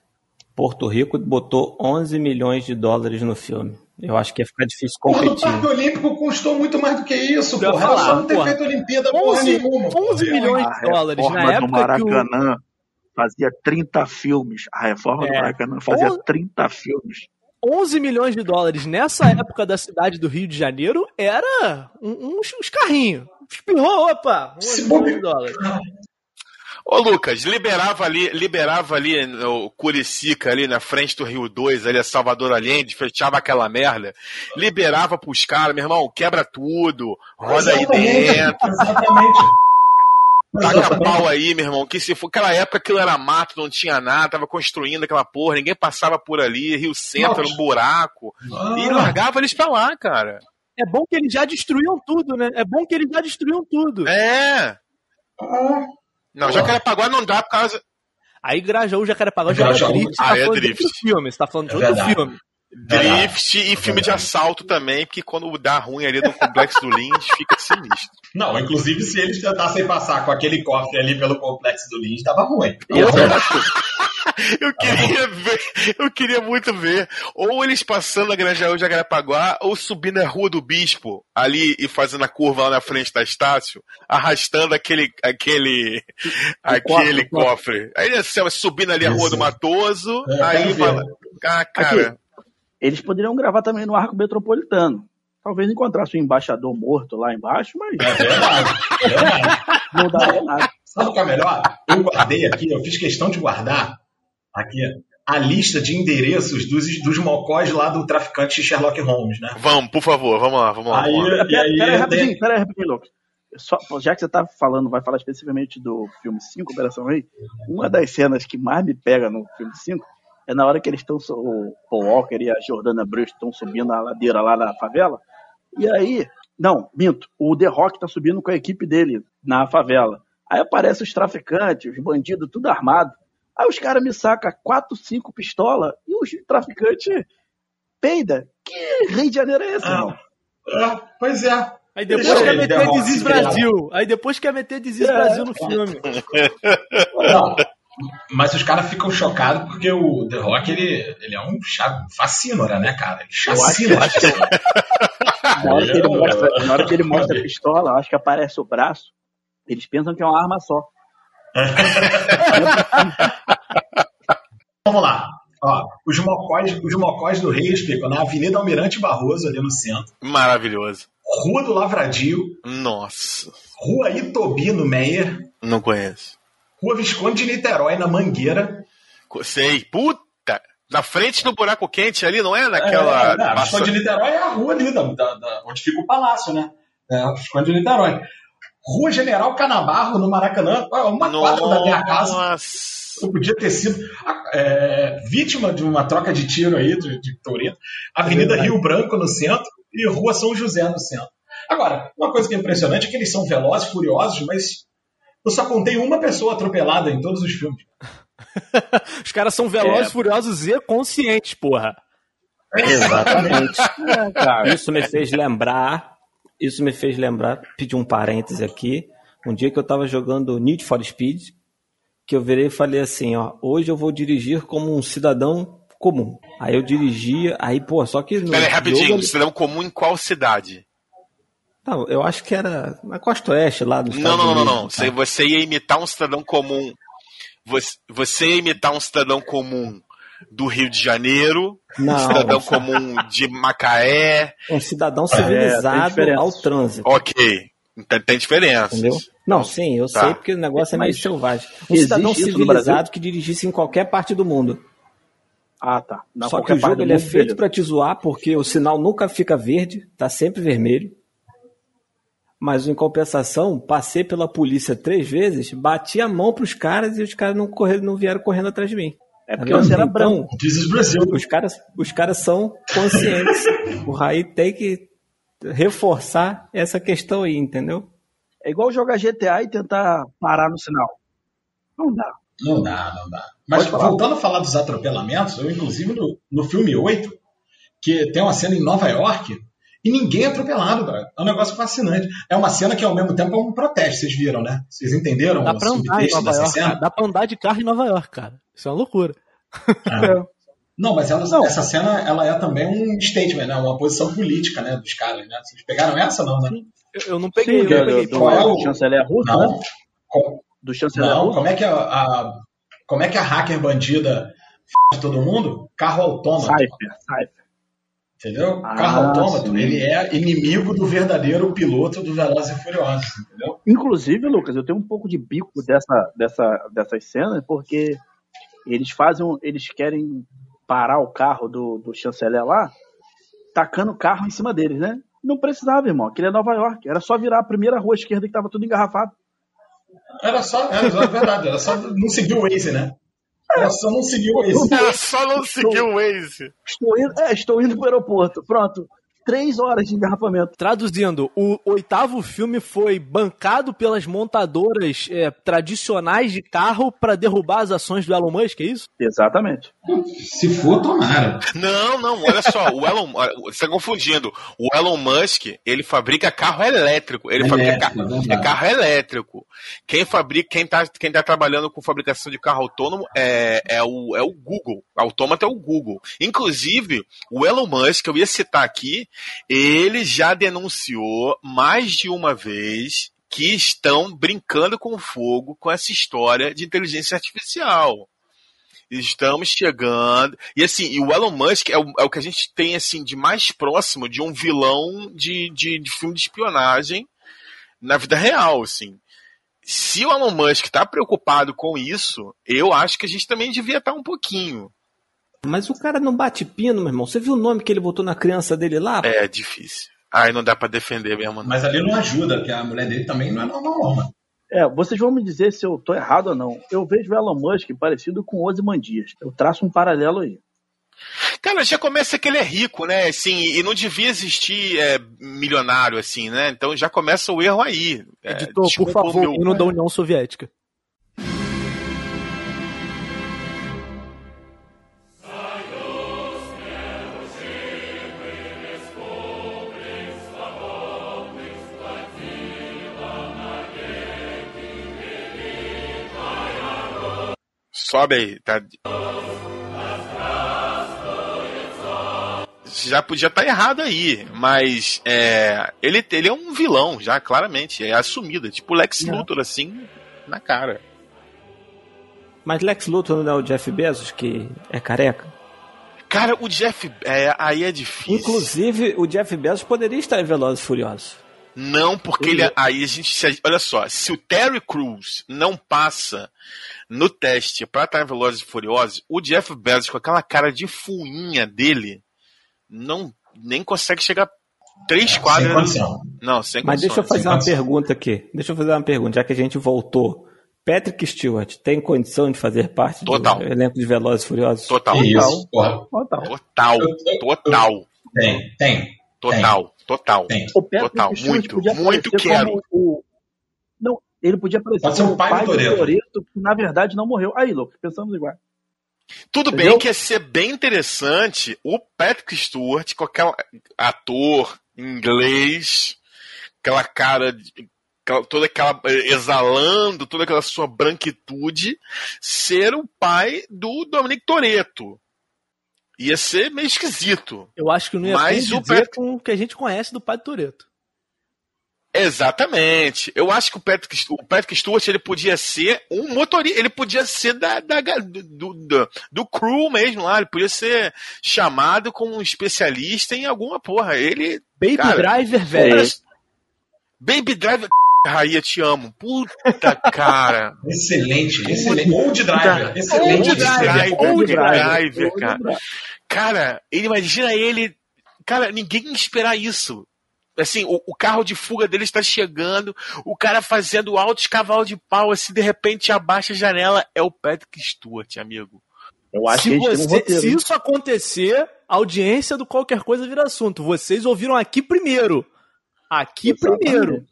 Porto Rico botou 11 milhões de dólares no filme. Eu acho que ia ficar difícil do competir. Parque Olímpico custou muito mais do que isso, porra. Falar, só não ter porra. feito Olimpíada porra 11, nenhuma. 11 porra. milhões A de dólares reforma na do época que o, Maracanã fazia 30 filmes. A reforma do É. Maracanã fazia Onze- 30 filmes. 11 milhões de dólares nessa época da cidade do Rio de Janeiro era um- uns, uns carrinhos. Espirrou, opa! 11 Se milhões de dólares. Ô, Lucas, liberava ali, liberava ali o Curicica ali na frente do Rio 2, ali a Salvador Allende, fechava aquela merda, liberava pros caras, meu irmão, quebra tudo, roda aí Exatamente, dentro, Exatamente. taca pau aí, meu irmão, que se for aquela época aquilo era mato, não tinha nada, tava construindo aquela porra, ninguém passava por ali, Rio Centro, era um buraco, e Ah, largava eles pra lá, cara. É bom que eles já destruíam tudo, né? É bom que eles já destruíam tudo. É. ah, Não, Jacarepaguá não dá por causa. Aí Grajaú, Jacarepaguá já era Grajaú. drift. Você tá Ah, é drift. filme. Você tá falando de É outro verdade. filme. Drift e filme de assalto também, porque quando dá ruim ali no complexo do Lins, fica sinistro. Não, inclusive se eles tentassem passar com aquele cofre ali pelo complexo do Lins, tava ruim. Eu, eu queria ver, eu queria muito ver, ou eles passando a Granjaú de Agarapaguá, ou subindo a Rua do Bispo, ali e fazendo a curva lá na frente da Estácio, arrastando aquele, aquele, aquele cofre. Aí assim, subindo ali a Rua do. Matoso, É, aí fala, ah, cara, Eles poderiam gravar também no Arco Metropolitano. Talvez encontrasse um embaixador morto lá embaixo, mas É verdade. é verdade. não daria nada. Sabe o que é melhor? Eu guardei aqui, eu fiz questão de guardar aqui a lista de endereços dos, dos mocós lá do traficante de Sherlock Holmes, né? vamos, por favor, vamos lá, vamos lá. Aí, Vamos lá. e aí, Pera aí, rapidinho, tem- pera aí, rapidinho, Lucas. Só, já que você tá falando, vai falar especificamente do filme 5, Operação Rei, uma das cenas que mais me pega no filme 5 é na hora que eles estão, o Paul Walker e a Jordana Brewster estão subindo a ladeira lá na favela, e aí, não, minto, o The Rock tá subindo com a equipe dele na favela. Aí aparecem os traficantes, os bandidos, tudo armado. Aí os caras me sacam quatro, cinco pistolas e os traficantes peida. Que Rio de Janeiro é esse, Ah, é, pois é. Aí depois Deixa quer meter Desis virar. Brasil. Aí depois quer meter Desis É. Brasil no filme. Não, mas os caras ficam chocados porque o The Rock, ele, ele é um chá, fascínora, né, cara? Ele chacina. acho que- Na hora que ele mostra, na hora que ele mostra a pistola, acho que aparece o braço, eles pensam que é uma arma só. Vamos lá. Ó, os, mocós, os mocós do Rei ficam na Avenida Almirante Barroso, ali no centro. Maravilhoso. Rua do Lavradio. Nossa, Rua Itobino Meyer. não conheço. Rua Visconde de Niterói, na Mangueira. Sei, puta! Na frente do buraco quente ali, não é? Naquela. É, não, passa- Visconde de Niterói é a rua ali, da, da- da- onde fica o palácio, né? É, ficou de Niterói. Rua General Canabarro, no Maracanã, uma quadra da minha casa. Eu podia ter sido é, vítima de uma troca de tiro aí de, de Toreto. Avenida Rio Branco no centro e Rua São José no centro. Agora, uma coisa que é impressionante é que eles são velozes, furiosos, mas eu só contei uma pessoa atropelada em todos os filmes. os caras são velozes, é. furiosos e conscientes, porra. Exatamente. É, Isso me fez lembrar isso me fez lembrar, pedir um parêntese aqui, um dia que eu estava jogando Need for Speed, que eu virei e falei assim, ó, hoje eu vou dirigir como um cidadão comum. Aí eu dirigia, aí, pô, só que... Peraí, rapidinho, jogo, cidadão comum em qual cidade? Não, eu acho que era na Costa Oeste, lá dos Não, não, não, não, tá? Você ia imitar um cidadão comum... Você, você ia imitar um cidadão comum do Rio de Janeiro, não. um cidadão comum de Macaé. Um cidadão civilizado é, ao trânsito. Ok. Então tem diferença. Entendeu? Não, sim, eu tá. sei porque o negócio é meio selvagem. Um cidadão civilizado que dirigisse em qualquer parte do mundo. Ah, tá. Não, Só que o jogo ele é feito para te zoar porque o sinal nunca fica verde, tá sempre vermelho. Mas em compensação, passei pela polícia três vezes, bati a mão pros caras e os caras não, correram, não vieram correndo atrás de mim. É porque você era então, branco. Diz Brasil. Os caras, os caras são conscientes. o Raí tem que reforçar essa questão aí, entendeu? É igual jogar GTA e tentar parar no sinal. Não dá. Não dá, não dá. Mas voltando a falar dos atropelamentos, eu inclusive no, no filme 8, que tem uma cena em Nova York, e ninguém é atropelado, cara. É um negócio fascinante. É uma cena que ao mesmo tempo é um protesto, vocês viram, né? Vocês entenderam dá pra andar em Nova York, cena? Dá pra andar de carro em Nova York, cara. Isso é uma loucura. É. Não, mas ela, não. essa cena ela é também um statement, né? uma posição política né, dos caras. Né? Vocês pegaram essa não, né? Eu, eu não peguei. Sim, eu não peguei. Do, do, é o... chanceler russo, não, né? Com... Do chanceler não, russo? Como é, que a, a, como é que a hacker bandida f... todo mundo? Carro autômato. Cypher, Cypher. Entendeu? Ah, Carro autômato, sim. ele é inimigo do verdadeiro piloto do Velozes e Furiosos, entendeu? Inclusive, Lucas, eu tenho um pouco de bico dessa, dessa, dessas cenas, porque eles fazem, eles querem parar o carro do, do chanceler lá, tacando o carro em cima deles, né? Não precisava, irmão. Aquele é Nova York. Era só virar a primeira rua esquerda que tava tudo engarrafado. Era só, era, é verdade, era só não seguir o Waze, né? Ela só não seguiu o Waze. Ela só não seguiu o Waze. Estou indo, é, estou indo para o aeroporto. Pronto três horas de engarrafamento. Traduzindo, o oitavo filme foi bancado pelas montadoras é, tradicionais de carro para derrubar as ações do Elon Musk, é isso? Exatamente. Se for, tomara. Não, não, olha só, o Elon, você está confundindo. O Elon Musk, ele fabrica carro elétrico. Ele fabrica carro, é, é carro elétrico. Quem fabrica, quem está quem tá trabalhando com fabricação de carro autônomo é, é, o, é o Google. O autômato é o Google. Inclusive, o Elon Musk, eu ia citar aqui, ele já denunciou mais de uma vez que estão brincando com fogo com essa história de inteligência artificial. Estamos chegando. E assim, e o Elon Musk é o, é o, que a gente tem assim de mais próximo de um vilão de, de, de filme de espionagem na vida real, assim. Se o Elon Musk está preocupado com isso, eu acho que a gente também devia estar um pouquinho. Mas o cara não bate pino, meu irmão. Você viu o nome que ele botou na criança dele lá? É difícil. Aí não dá para defender mesmo. Mas ali não ajuda, porque a mulher dele também não é normal, mano. É, vocês vão me dizer se eu tô errado ou não. Eu vejo o Elon Musk parecido com Ozymandias. Eu traço um paralelo aí. Cara, já começa que ele é rico, né? Assim, e não devia existir é, milionário, assim, né? Então já começa o erro aí. É, Editor, por favor, meu... hino da União Soviética. Sobe aí, tá? Já podia estar tá errado aí, mas é, ele, ele é um vilão, já, claramente, é assumido, é tipo Lex Luthor, assim, na cara. Mas Lex Luthor não é o Jeff Bezos, que é careca? Cara, o Jeff. É, aí é difícil. Inclusive, o Jeff Bezos poderia estar em Velozes e Furiosos. Não, porque ele, aí a gente. Olha só, se o Terry Crews não passa no teste para estar em Velozes e Furiosos, o Jeff Bezos com aquela cara de fuinha dele não nem consegue chegar Três Sem quadras. condição. Não, sem Mas deixa eu fazer sem uma condição. pergunta aqui. Deixa eu fazer uma pergunta, já que a gente voltou. Patrick Stewart tem condição de fazer parte Total. do elenco de Velozes e Furiosos? Total. Porra. Total. Total. Total. Tem, tem. Total. Total. Tem. O Total, muito, muito quero. O... Não, ele podia aparecer Pode ser como o pai do Toretto. Toretto, que na verdade não morreu. Aí, louco, pensamos igual. Tudo Entendeu? bem que ia ser bem interessante o Patrick Stewart com aquele ator inglês, aquela cara, de- toda aquela exalando toda aquela sua branquitude, ser o pai do Dominic Toretto. Ia ser meio esquisito. Eu acho que não ia Mas o Patrick- com o que a gente conhece do pai do Toreto. Exatamente. Eu acho que o Patrick, o Patrick Stewart ele podia ser um motorista, ele podia ser da, da- do, do, do crew mesmo lá, ele podia ser chamado como um especialista em alguma porra. Ele. Baby Cara, Driver, velho. Baby Driver. Raia, te amo. Puta cara. Excelente, excelente. Old Driver, excelente. Old Driver, Old Driver, Old cara. Driver. Cara, ele imagina ele. Cara, ninguém ia esperar isso. Assim, o, o carro de fuga dele está chegando, o cara fazendo altos cavalos de pau, assim, de repente abaixa a janela, é o Patrick Stewart, amigo. Eu acho que Se, um você- roteiro. se isso acontecer, a audiência do qualquer coisa vira assunto. Vocês ouviram aqui primeiro. Aqui Exatamente. primeiro.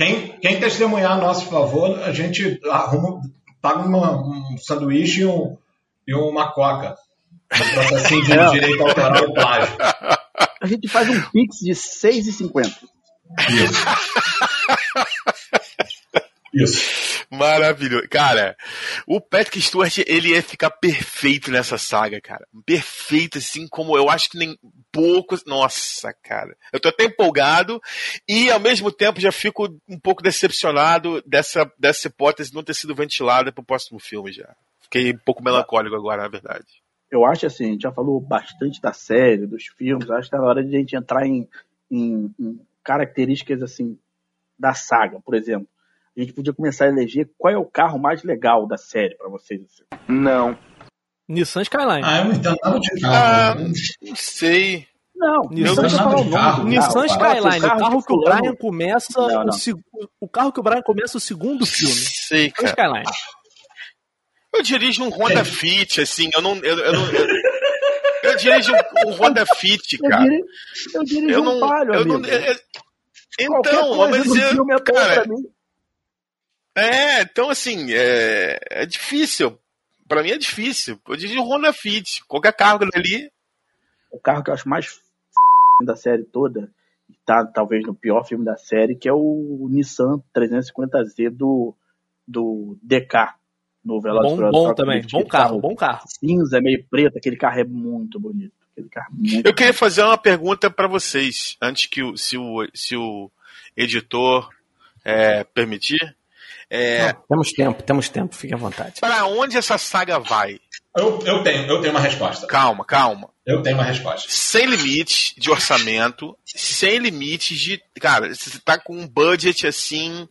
Quem, quem testemunhar a nosso favor, a gente arruma, paga uma- um sanduíche e, um- e uma coca. Um processinho de É. direito autoral e plágio. A gente faz um pix de 6,50. Isso. Isso. Maravilhoso. Cara, o Patrick Stewart, ele ia ficar perfeito nessa saga, cara. Perfeito, assim como eu acho que nem poucos. Nossa, cara. Eu tô até empolgado e, ao mesmo tempo, já fico um pouco decepcionado dessa, dessa hipótese não ter sido ventilada pro próximo filme já. Fiquei um pouco melancólico agora, na verdade. Eu acho assim, a gente já falou bastante da série, dos filmes, acho que é hora de a gente entrar em, em- em características assim da saga, por exemplo. A gente podia começar a eleger qual é o carro mais legal da série pra vocês. assim. Não. Nissan Skyline. Ah, eu não entendo nada de Ah, carro. não sei. Não, Nissan não Skyline. o Carro, Nissan carro, Skyline, o carro carro que o. Brian começa. Não, O, não. seg- o carro que o Brian começa o segundo filme. Sei, Nissan cara. Skyline. Eu dirijo um Honda Fit, assim, eu não. Eu, eu não eu, eu dirijo um, um Honda Fit, Eu cara. direi, eu dirigi Eu um não. palho, eu amigo. não eu- eu- Qualquer então, mas eu, filme é bom cara, pra mim. É, então assim, é, é difícil. Pra mim é difícil. Eu dirijo um Honda Fit. Qualquer carro ali. O carro que eu acho mais f... da série toda, e tá talvez no pior filme da série, que é o Nissan 350Z do, do DK, no Velozes Bom, bom também. Bom Aquele carro, bom carro. Cinza, meio preto, aquele carro é muito bonito. Aquele carro é muito Eu queria fazer uma pergunta pra vocês, antes que o, se, o, se o editor é, permitir. É, Não, temos tempo, temos tempo, fique à vontade. Para onde essa saga vai? Eu, eu tenho, eu tenho uma resposta. Calma, calma. Eu tenho uma resposta. Sem limites de orçamento, sem limites de. Cara, você tá com um budget assim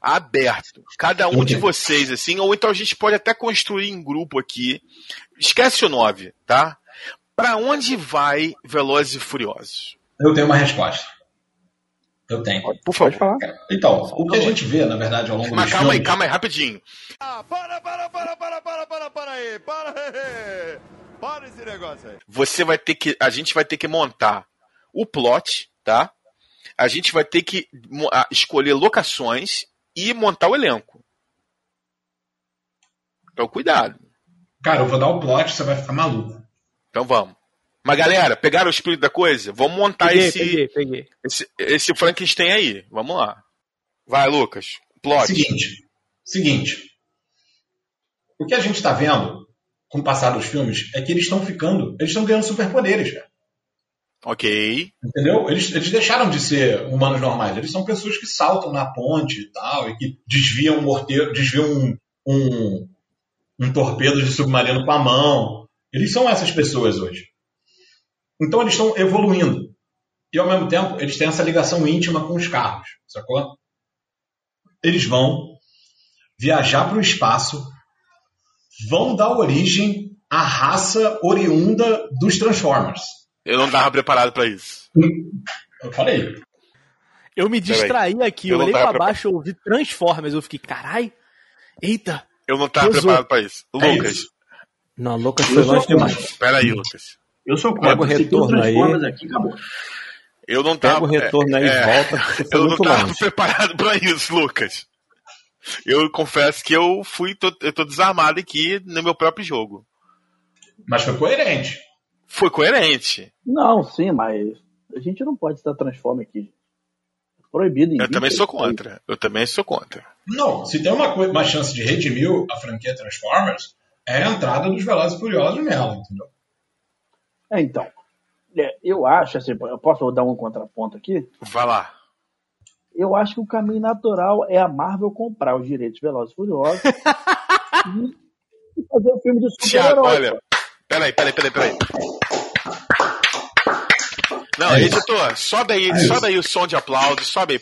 aberto. Cada um de vocês, assim, ou então a gente pode até construir em grupo aqui. Esquece o 9, tá? Para onde vai Velozes e Furiosos? Eu tenho uma resposta. Eu tenho. Por favor. Pode falar. Então, o que a gente vê, na verdade, ao longo Mas calma aí, filmes... calma aí, rapidinho. Ah, para, para, para, para, para, para, para aí. Para, para esse negócio aí. Você vai ter que. A gente vai ter que montar o plot, tá? A gente vai ter que escolher locações e montar o elenco. Então, cuidado. Cara, eu vou dar o plot, você vai ficar maluco. Então vamos. Mas galera, pegaram o espírito da coisa? Vamos montar Peguei, esse, peguei, peguei. esse, esse Frankenstein aí. Vamos lá. Vai, Lucas. Plot. Seguinte, seguinte. O que a gente tá vendo com o passar dos filmes é que eles estão ficando, eles estão ganhando superpoderes, cara. Ok. Entendeu? Eles, eles deixaram de ser humanos normais. Eles são pessoas que saltam na ponte e tal, e que desviam um morteiro, desviam um, um, um torpedo de submarino com a mão. Eles são essas pessoas hoje. Então eles estão evoluindo. E ao mesmo tempo, eles têm essa ligação íntima com os carros, sacou? Eles vão viajar para o espaço, vão dar origem à raça oriunda dos Transformers. Eu não tava preparado pra isso. Eu falei. Eu me distraí aqui, Eu olhei pra baixo, eu ouvi Transformers, eu fiquei, carai, eita. Eu não tava Pesou. preparado pra isso. É Lucas, isso. Não, Lucas foi longe demais. pera aí, Lucas. Eu sou Pega o contra. Retorno tem Transformers aí. aqui, acabou. Eu não Pega tava. o retorno aí é, e volta, Eu não tava preparado pra isso, Lucas. Eu confesso que eu fui. Tô, eu tô desarmado aqui no meu próprio jogo. Mas foi coerente. Foi coerente. Não, sim, mas a gente não pode estar Transformers aqui. Proibido em Eu também sou contra. Eu também sou contra. Não, se tem uma, uma chance de redimir a franquia Transformers, é a entrada dos Velozes e Furiosos nela, entendeu? É, então. É, eu acho, assim, eu posso dar um contraponto aqui? Vai lá. Eu acho que o caminho natural é a Marvel comprar os direitos de Velozes e Furiosos e, fazer um filme de Tiago, super-herói. olha. Peraí, peraí, peraí, peraí. Não, É isso. editor, sobe aí, É sobe aí o som de aplausos, sobe aí.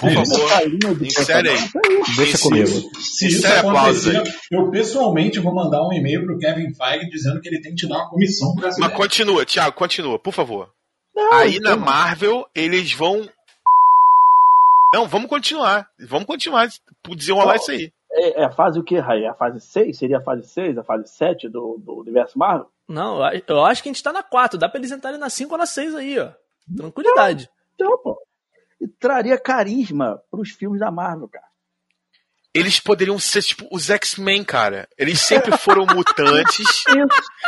Por isso. favor, insere aí. é isso. Deixa Se- comigo. Se isso aplausos acontecer, aí. eu pessoalmente vou mandar um e-mail pro Kevin Feige dizendo que ele tem que te dar uma comissão por essa Mas ideia. continua, Thiago, continua, por favor. Não, Aí na então, Marvel, eles vão. Não, vamos continuar. Vamos continuar. Desenrolar isso aí. É, é a fase o quê, Rai? É a fase 6? Seria a fase 6, a fase 7 do, do universo Marvel? Não, eu- eu acho que a gente tá na 4, dá pra eles entrarem na 5 ou na 6 aí, ó. Tranquilidade. Então, pô. E traria carisma pros filmes da Marvel, cara. Eles poderiam ser tipo os X-Men, cara. Eles sempre foram mutantes. Isso.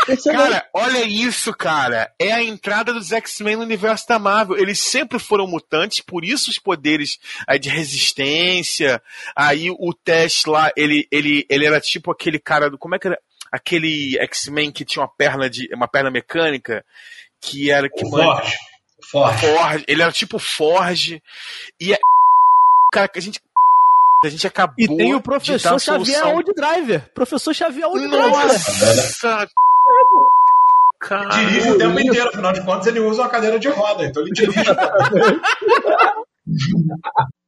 Excelente. Cara, olha isso, cara. É a entrada dos X-Men no universo da Marvel. Eles sempre foram mutantes, por isso os poderes aí de resistência. Aí o teste lá, ele, ele, ele era tipo aquele cara do. Como é que era? Aquele X-Men que tinha uma perna de. uma perna mecânica. Que era que O man-. Forge. Forge. Ele era tipo Forge. E é. Cara, que a gente. A gente acabou. E tem o professor Xavier. Old Driver. Professor Xavier Old Driver. Nossa! Cara. Dirige o tempo inteiro, afinal de contas ele usa uma cadeira de roda, então ele dirige.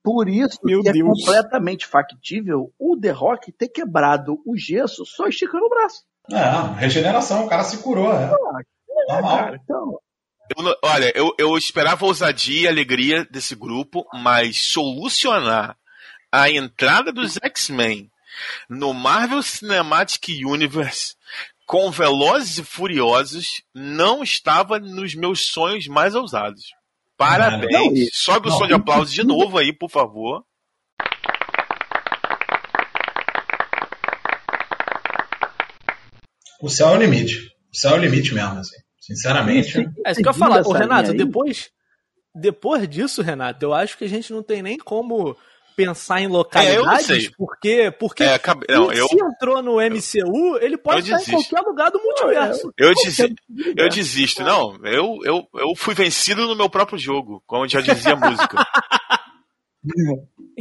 Por isso Meu que é Deus. completamente factível o The Rock ter quebrado o gesso só esticando o braço. É, regeneração, o cara se curou, é. Normal. Cara, então, Eu não- olha, eu, eu esperava ousadia e alegria desse grupo, mas solucionar a entrada dos X-Men no Marvel Cinematic Universe com Velozes e Furiosos não estava nos meus sonhos mais ousados. Parabéns. Não, e- Sobe o não, som de aplausos de novo aí, por favor. O céu é o limite. O céu é o limite mesmo, assim. Sinceramente. É isso que eu ia falar. Ô, Renato, depois, depois disso, Renato, eu acho que a gente não tem nem como pensar em localidades, sei. porque, porque É, não, eu, se entrou no MCU, ele pode Eu estar em desisto. qualquer lugar do multiverso. eu, desi- eu desisto. Não, eu, eu, eu fui vencido no meu próprio jogo, como já dizia a música.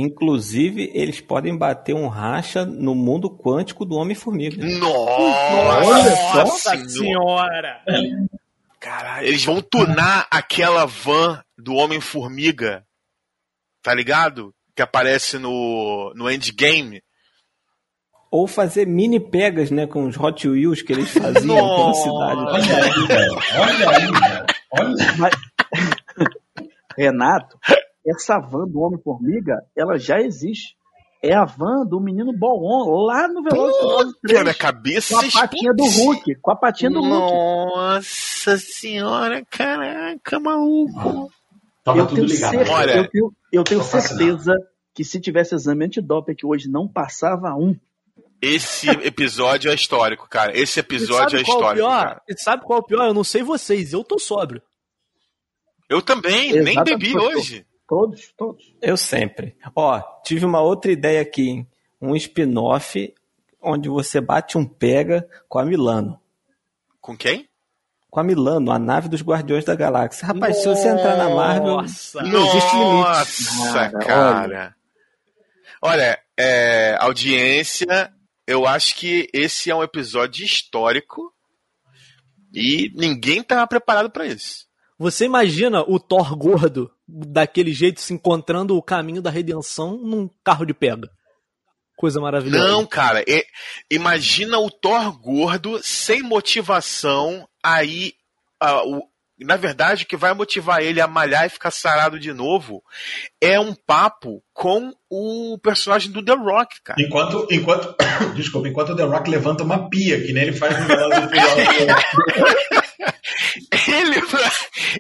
Inclusive, eles podem bater um racha no mundo quântico do Homem-Formiga. Nossa, Nossa senhora! Caralho, eles vão tunar aquela van do Homem-Formiga, tá ligado? Que aparece no, no Endgame. Ou fazer mini pegas, né? Com os Hot Wheels que eles faziam pela cidade. Olha aí, velho. Olha aí, velho. Olha. Renato, essa van do Homem-Formiga, ela já existe. É a van do menino Bolon, lá no Velozes e Furiosos Puta, minha 3. cabeça Com a patinha do. Hulk. Com a patinha do Hulk. Nossa senhora, caraca, maluco. Tava Eu tudo tenho, ligado. certeza, Olha, eu tenho, eu tenho tô fascinado. certeza que se tivesse exame antidope aqui hoje, não passava um. Esse episódio é histórico, cara. Esse episódio é sabe qual o histórico, pior? cara. E sabe qual é o pior? Eu não sei vocês, eu tô sóbrio. Eu também, nem Exatamente. bebi hoje. Todos, todos. Eu sempre. Ó, tive uma outra ideia aqui, hein? Um spin-off onde você bate um pega com a Milano. Com quem? Com a Milano, a nave dos Guardiões da Galáxia. Rapaz, se você entrar na Marvel, Nossa. não existe limite. Nossa, Cara, cara. Olha, é, audiência, eu acho que esse é um episódio histórico e ninguém tá preparado pra isso. Você imagina o Thor gordo, daquele jeito, se encontrando o caminho da redenção num carro de pega? Coisa maravilhosa. Não, cara. é- imagina o Thor gordo, sem motivação, aí. o- na verdade, o que vai motivar ele a malhar e ficar sarado de novo é um papo com o personagem do The Rock, cara. Enquanto, enquanto, desculpa, enquanto o The Rock levanta uma pia, que nem ele faz no Furiosos. Ele vai,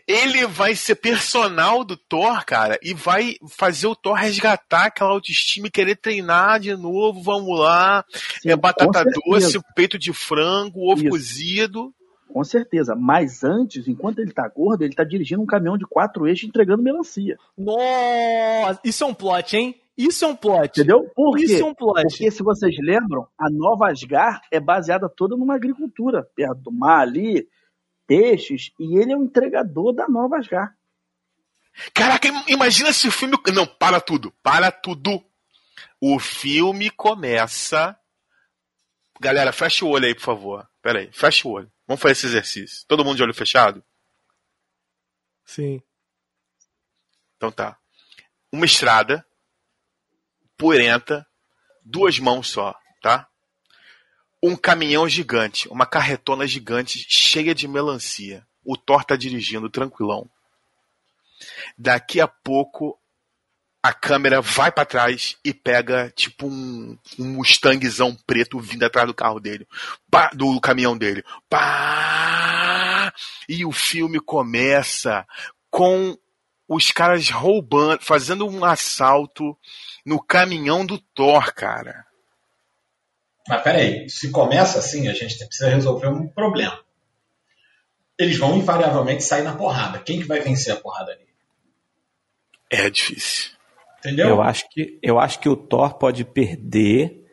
ele vai ser personal do Thor, cara, e vai fazer o Thor resgatar aquela autoestima e querer treinar de novo. Vamos lá. Sim, é batata doce, peito de frango, ovo Isso. cozido. Com certeza. Mas antes, enquanto ele tá gordo, ele tá dirigindo um caminhão de quatro eixos entregando melancia. Nossa, isso é um plot, hein? Isso é um plot. Entendeu? Por quê? Isso é um plot. Porque, se vocês lembram, a Nova Asgard é baseada toda numa agricultura, perto do mar ali, peixes, e ele é o entregador da Nova Asgard. Caraca, im- imagina se o filme. Não, para tudo, para tudo. O filme começa. Galera, fecha o olho aí, por favor. Pera aí, fecha o olho. Vamos fazer esse exercício. Todo mundo de olho fechado? Sim. Então tá. Uma estrada, poeirenta, duas mãos só, tá? Um caminhão gigante, uma carretona gigante cheia de melancia. O Thor tá dirigindo tranquilão. Daqui a pouco a câmera vai pra trás e pega tipo um, um Mustangzão preto vindo atrás do carro dele, Pá, do caminhão dele. Pá! E o filme começa com os caras roubando, fazendo um assalto no caminhão do Thor, cara. Mas peraí, se começa assim, a gente precisa resolver um problema. Eles vão invariavelmente sair na porrada. Quem que vai vencer a porrada ali? É difícil. Entendeu? Eu acho que eu acho que o Thor pode perder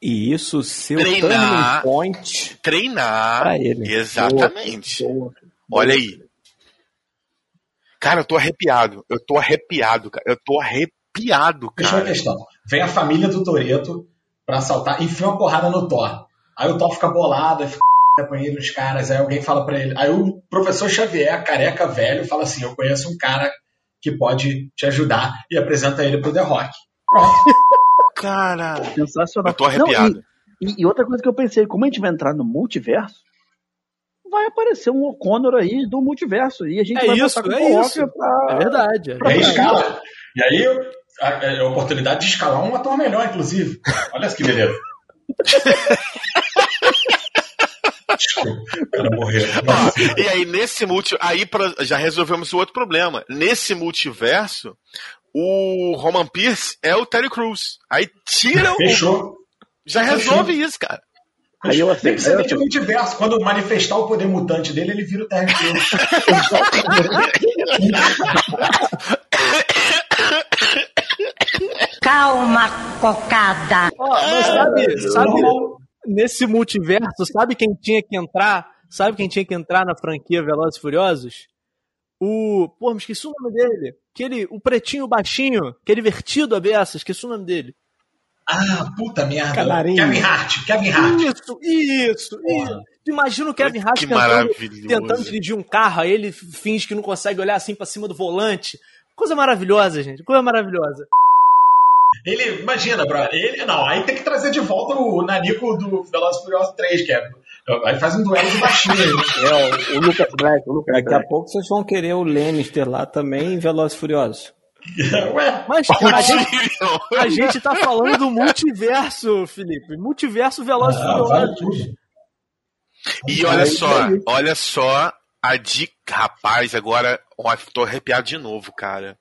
e isso ser o Treinar. turning point Treinar. pra ele. Exatamente. Boa. Olha aí. Cara, eu tô arrepiado. Eu tô arrepiado, cara. Eu tô arrepiado, Deixa uma cara. questão. Vem a família do Toreto pra assaltar, enfia uma porrada no Thor. Aí o Thor fica bolado, aí fica com ele nos caras, aí alguém fala pra ele. Aí o professor Xavier, careca velho, fala assim: Eu conheço um cara que pode te ajudar e apresenta ele pro The Rock. Pronto. Cara, Sensacional. eu tô arrepiado. Não, e, e outra coisa que eu pensei, como a gente vai entrar no multiverso, vai aparecer um O'Connor aí do multiverso. E a gente É vai isso, com é o Walker isso. pra- É verdade. é E aí verdade. escala. E aí a, a- a oportunidade de escalar um ator melhor, inclusive. Olha que beleza. O cara morreu. Ó, e aí, nesse multi. Aí pra- já resolvemos o outro problema. Nesse multiverso, o Roman Pierce é o Terry Crews. Aí tira o. Fechou. Já resolve isso, cara. Aí eu aceito. precisa aí eu multiverso. Quando manifestar o poder mutante dele, ele vira o Terry Crews. Calma, cocada. Ó, mas sabe, sabe, nesse multiverso, sabe quem tinha que entrar? Sabe quem tinha que entrar na franquia Velozes e Furiosos? O. Pô, me esqueci o nome dele. Aquele, o pretinho baixinho, aquele vertido a beça, esqueci o nome dele. Ah, puta merda. Canarinho. Kevin Hart. Kevin Hart. Isso, isso, isso. Imagina o Kevin Hart tentando, tentando dirigir um carro, aí ele finge que não consegue olhar assim pra cima do volante. Coisa maravilhosa, gente. Coisa maravilhosa. Ele, imagina, bro. Ele, não, aí tem que trazer de volta o Nanico do Velozes e Furiosos 3, que é. Aí faz um duelo de baixinho. né? É, o, o Lucas Black, o Lucas Daqui a Black. pouco vocês vão querer o Lannister lá também em Velozes e Furiosos. Ué, Mas a gente, a gente tá falando do multiverso, Felipe. Multiverso Velozes e ah, vale Furiosos. E olha só, olha só a dica. Rapaz, agora ó, tô arrepiado de novo, cara.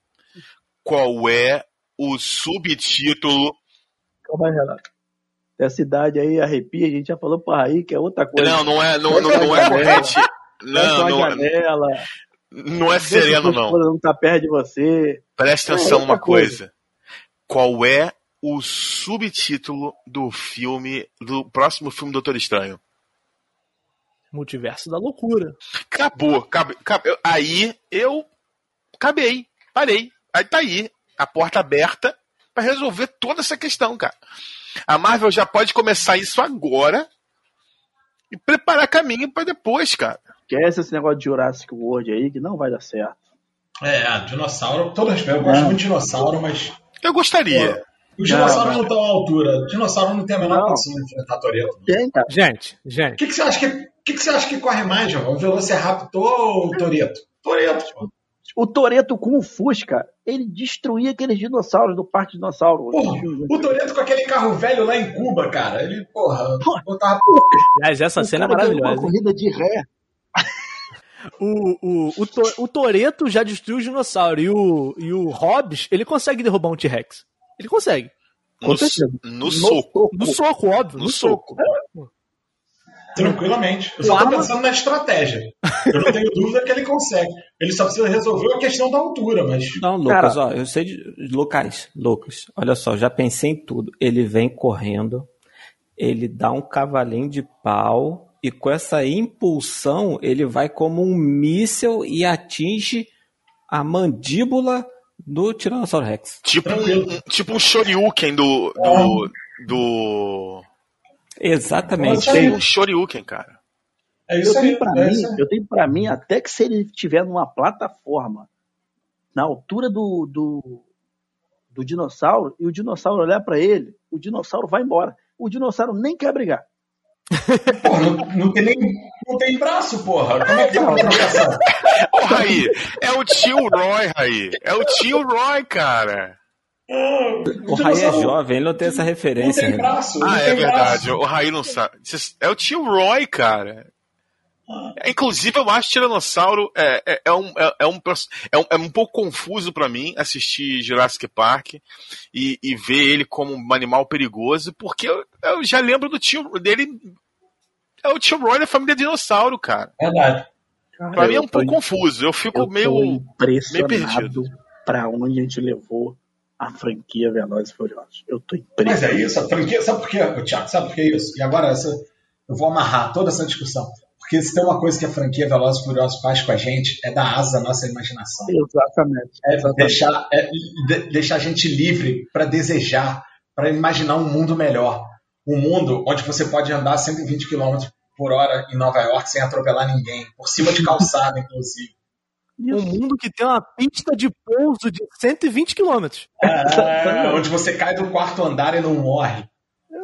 Qual é o subtítulo? Calma aí, Renato. Essa idade aí arrepia, a gente já falou pra aí que é outra coisa. Não, não é, não, não, não é correte. Fecha Não, uma não, janela. não é sereno, não. não tá perto de você. Presta É atenção outra numa coisa. Qual é o subtítulo do filme, do próximo filme Doutor Estranho? Multiverso da loucura. Acabou, acabou, acabou. Aí eu acabei, parei. Aí tá aí, a porta aberta pra resolver toda essa questão, cara. A Marvel já pode começar isso agora e preparar caminho pra depois, cara. Esquece esse negócio de Jurassic World aí, que não vai dar certo. É, dinossauro. Todo respeito, eu gosto muito de dinossauro, mas. Eu gostaria. Os dinossauros não estão à altura. O dinossauro não tem a menor Não. condição de enfrentar Toreto. Tem, cara. Gente, O gente. que, que você acha que, o que, que você acha que corre mais, João? O Velociraptor ou o Toreto? Toreto. O Toreto com o Fusca, ele destruía aqueles dinossauros do Parque Dinossauro. Porra, o Toreto com aquele carro velho lá em Cuba, cara. Ele, porra, botava. Aliás, essa O cena é maravilhosa. Uma corrida de ré. O, o, o, To- o Toreto já destruiu o dinossauro. E o, e o Hobbs, ele consegue derrubar um T-Rex. Ele consegue. No, no soco. No soco, óbvio. No, No soco. Tranquilamente. Eu só tô Arma- pensando na estratégia. Eu não tenho dúvida que ele consegue. Ele só precisa resolver a questão da altura, mas. Não, Lucas, ó, eu sei de. Lucas, Lucas, olha só, já pensei em tudo. Ele vem correndo, ele dá um cavalinho de pau, e com essa impulsão, ele vai como um míssel e atinge a mandíbula do Tiranossauro Rex. Tipo Tranquilo. tipo um Shoryuken do. do. do. Exatamente. Aí. Um Shoryuken, cara. É Eu aí. tenho pra é mim, isso aí. eu tenho para mim até que se ele estiver numa plataforma na altura do, do, do dinossauro e o dinossauro olhar pra ele, o dinossauro vai embora. O dinossauro nem quer brigar. Porra, não, não tem nem. Não tem braço, porra. Como é que é uma provocação? Ô, Raí, é o tio Roy, Raí. É o tio Roy, cara. O Rai é jovem, ele não tem essa Não referência. tem né? braço. não Ah, tem é verdade. braço. O Raí não sabe. É o tio Roy, cara. É, Inclusive, eu acho que Tiranossauro é, é, é um, é, é um, é, um, é um pouco confuso pra mim assistir Jurassic Park e, e ver ele como um animal perigoso, porque eu, eu já lembro do tio dele. É o tio Roy da família Dinossauro, cara. Verdade. Pra mim é um pouco confuso. Eu fico Eu meio. impressionado perdido. pra onde a gente levou a franquia Velozes e Furiosos. Eu tô Mas é impressionado. isso, a franquia. Sabe por quê, Thiago? Sabe por que é isso? E agora essa, eu vou amarrar toda essa discussão. Porque se tem uma coisa que a franquia Velozes e Furiosos faz com a gente, é dar asa à nossa imaginação. Exatamente. É Exatamente. deixar, é de- deixar a gente livre para desejar, para imaginar um mundo melhor. Um mundo onde você pode andar 120 km por hora em Nova York sem atropelar ninguém, por cima de calçada, inclusive. Um mundo que tem uma pista de pouso de 120 km. É, onde você cai do quarto andar e não morre.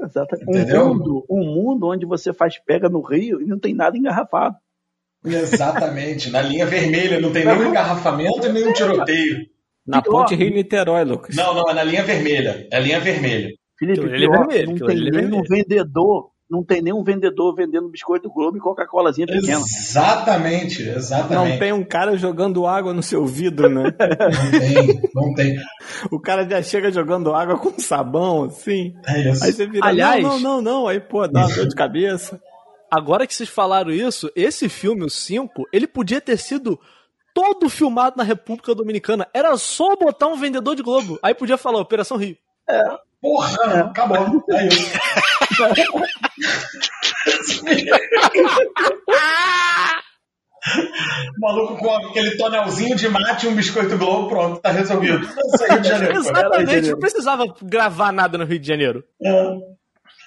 Exatamente. Entendeu? Um mundo, um mundo onde você faz pega no rio e não tem nada engarrafado. Exatamente. Na linha vermelha não tem nenhum engarrafamento e nenhum tiroteio. Na ponte Rio-Niterói, Lucas. Não, não, é na linha vermelha. É a linha vermelha. Felipe, é pior, vermelho, não tem é nenhum vermelho. vendedor, não tem nenhum vendedor vendendo biscoito Globo e Coca-Colazinha pequena. Exatamente, Não exatamente. tem um cara jogando água no seu vidro, né? Não tem, não tem. O cara já chega jogando água com sabão, assim. É isso. Aí você vira, Aliás- não, não, não, não. Aí, pô, dá uma dor de cabeça. Agora que vocês falaram isso, esse filme, o 5, ele podia ter sido todo filmado na República Dominicana. Era só botar um vendedor de Globo. Aí podia falar Operação Rio. Porra, acabou. É isso. Maluco com aquele tonelzinho de mate e um biscoito Globo, pronto, tá resolvido. Isso aí, Rio de Janeiro. Exatamente, não precisava gravar nada no Rio de Janeiro. É.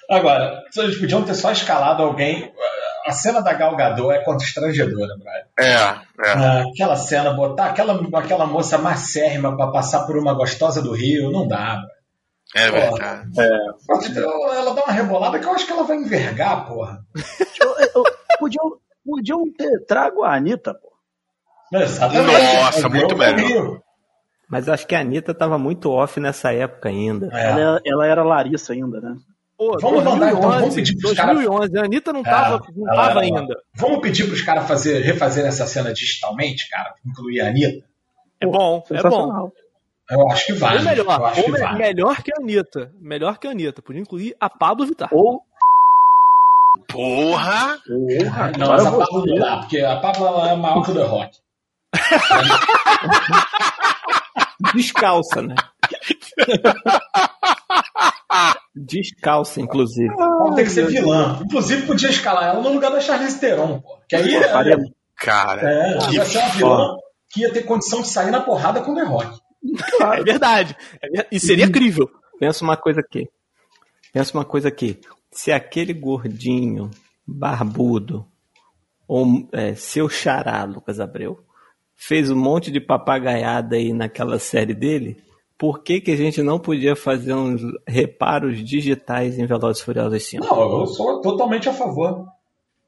Agora, eles podiam ter só escalado alguém. A cena da Gal Gadot é constrangedora, Brian. É, é. Ah, aquela cena, botar aquela, aquela moça macérrima pra passar por uma gostosa do Rio, não dá, Brian. É verdade. Pode ter- Ela dá uma rebolada que eu acho que ela vai envergar, porra. Eu- eu- Podiam, podiam ter trago a Anitta, pô. Exatamente. Nossa, É, muito melhor. Mas acho que a Anitta tava muito off nessa época ainda. É. Ela, ela era Larissa ainda, né? Pô, Vamos mandar, então, vamos pedir pros caras- 2011, a Anitta não tava, não ela- tava ela- ainda. Vamos pedir pros caras fazer, refazer essa cena digitalmente, cara? Incluir a Anitta? É bom, é bom. Eu acho que vale. Ou melhor, eu acho ou que me- vale. melhor que a Anitta. Melhor que a Anitta. Podia incluir a Pablo Vittar. Ou. Porra! Porra, Não, mas a Pablo não dá, porque a Pablo ela é maior que o The Rock. Descalça, né? Descalça, inclusive. Ela tem que ser vilã. Inclusive, podia escalar ela no lugar da Charlize Theron, pô. Que aí é, Faria- Cara, é, que ia ser uma vilã que ia ter condição de sair na porrada com o The Rock. É verdade. É E seria crível. Pensa uma coisa aqui. Pensa uma coisa aqui. Se aquele gordinho, barbudo, ou é, seu xará, Lucas Abreu, fez um monte de papagaiada aí naquela série dele, por que, que a gente não podia fazer uns reparos digitais em Velozes Furiosos 5? Não, eu sou totalmente a favor.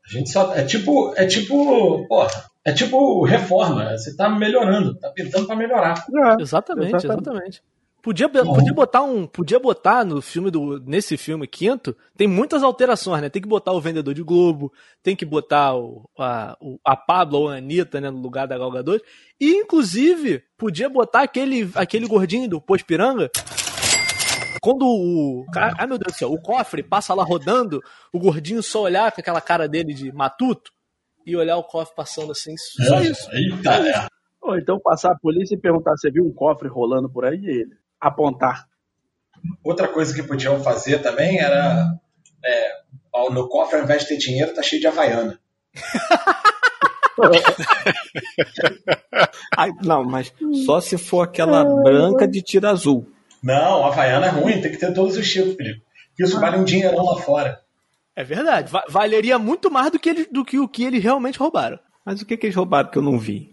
A gente só. É tipo. É tipo. Porra. É tipo reforma. Você tá melhorando. Tá pintando pra melhorar. É, Exatamente, exatamente. exatamente. Podia, podia botar um. Podia botar no filme do. Nesse filme quinto, tem muitas alterações, né? Tem que botar o vendedor de Globo, tem que botar o, a, o- a Pablo ou a Anitta, né, no lugar da Gal Gadot. E, inclusive, podia botar aquele, aquele gordinho do Pospiranga. Quando o. Ai meu Deus do céu, o cofre passa lá rodando, o gordinho só olhar com aquela cara dele de matuto e olhar o cofre passando assim. Só isso. Eita, é. Ou então passar a polícia e perguntar se viu um cofre rolando por aí e ele apontar. Outra coisa que podiam fazer também era. é, no cofre, ao invés de ter dinheiro, tá cheio de Havaiana. Ai, não, mas só se for aquela branca de tiro azul. Não, Havaiana é ruim, tem que ter todos os tipos, Felipe. Isso vale um dinheirão lá fora. É verdade. Va- valeria muito mais do que, ele, do que o que eles realmente roubaram. Mas o que, que eles roubaram que eu não vi?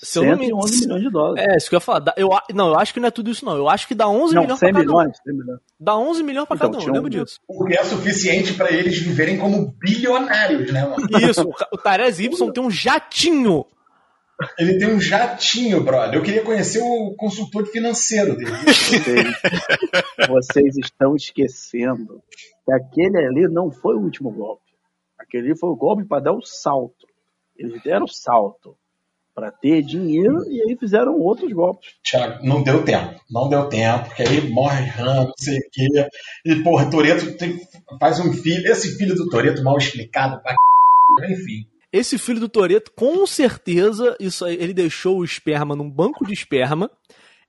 Se eu não me- 111 milhões de dólares. É, isso que eu ia falar. Eu, não, eu acho que não é tudo isso, não. Eu acho que dá 11 não, milhões 100 pra cada um. milhões, 100 milhões. Dá 11 milhões pra Então, cada um, eu lembro um- disso. Porque é suficiente pra eles viverem como bilionários, né, mano? Isso, o, o Tarez Y tem um jatinho. Ele tem um jatinho, brother. Eu queria conhecer o consultor financeiro dele. Vocês, vocês estão esquecendo que aquele ali não foi o último golpe. Aquele ali foi o golpe para dar o salto. Eles deram o salto para ter dinheiro e aí fizeram outros golpes. Thiago, não deu tempo. Não deu tempo, porque aí morre Han, não sei o quê. E, porra, Toreto faz um filho. Esse filho do Toreto mal explicado pra c... Enfim. Esse filho do Toreto, com certeza, isso aí, ele deixou o esperma num banco de esperma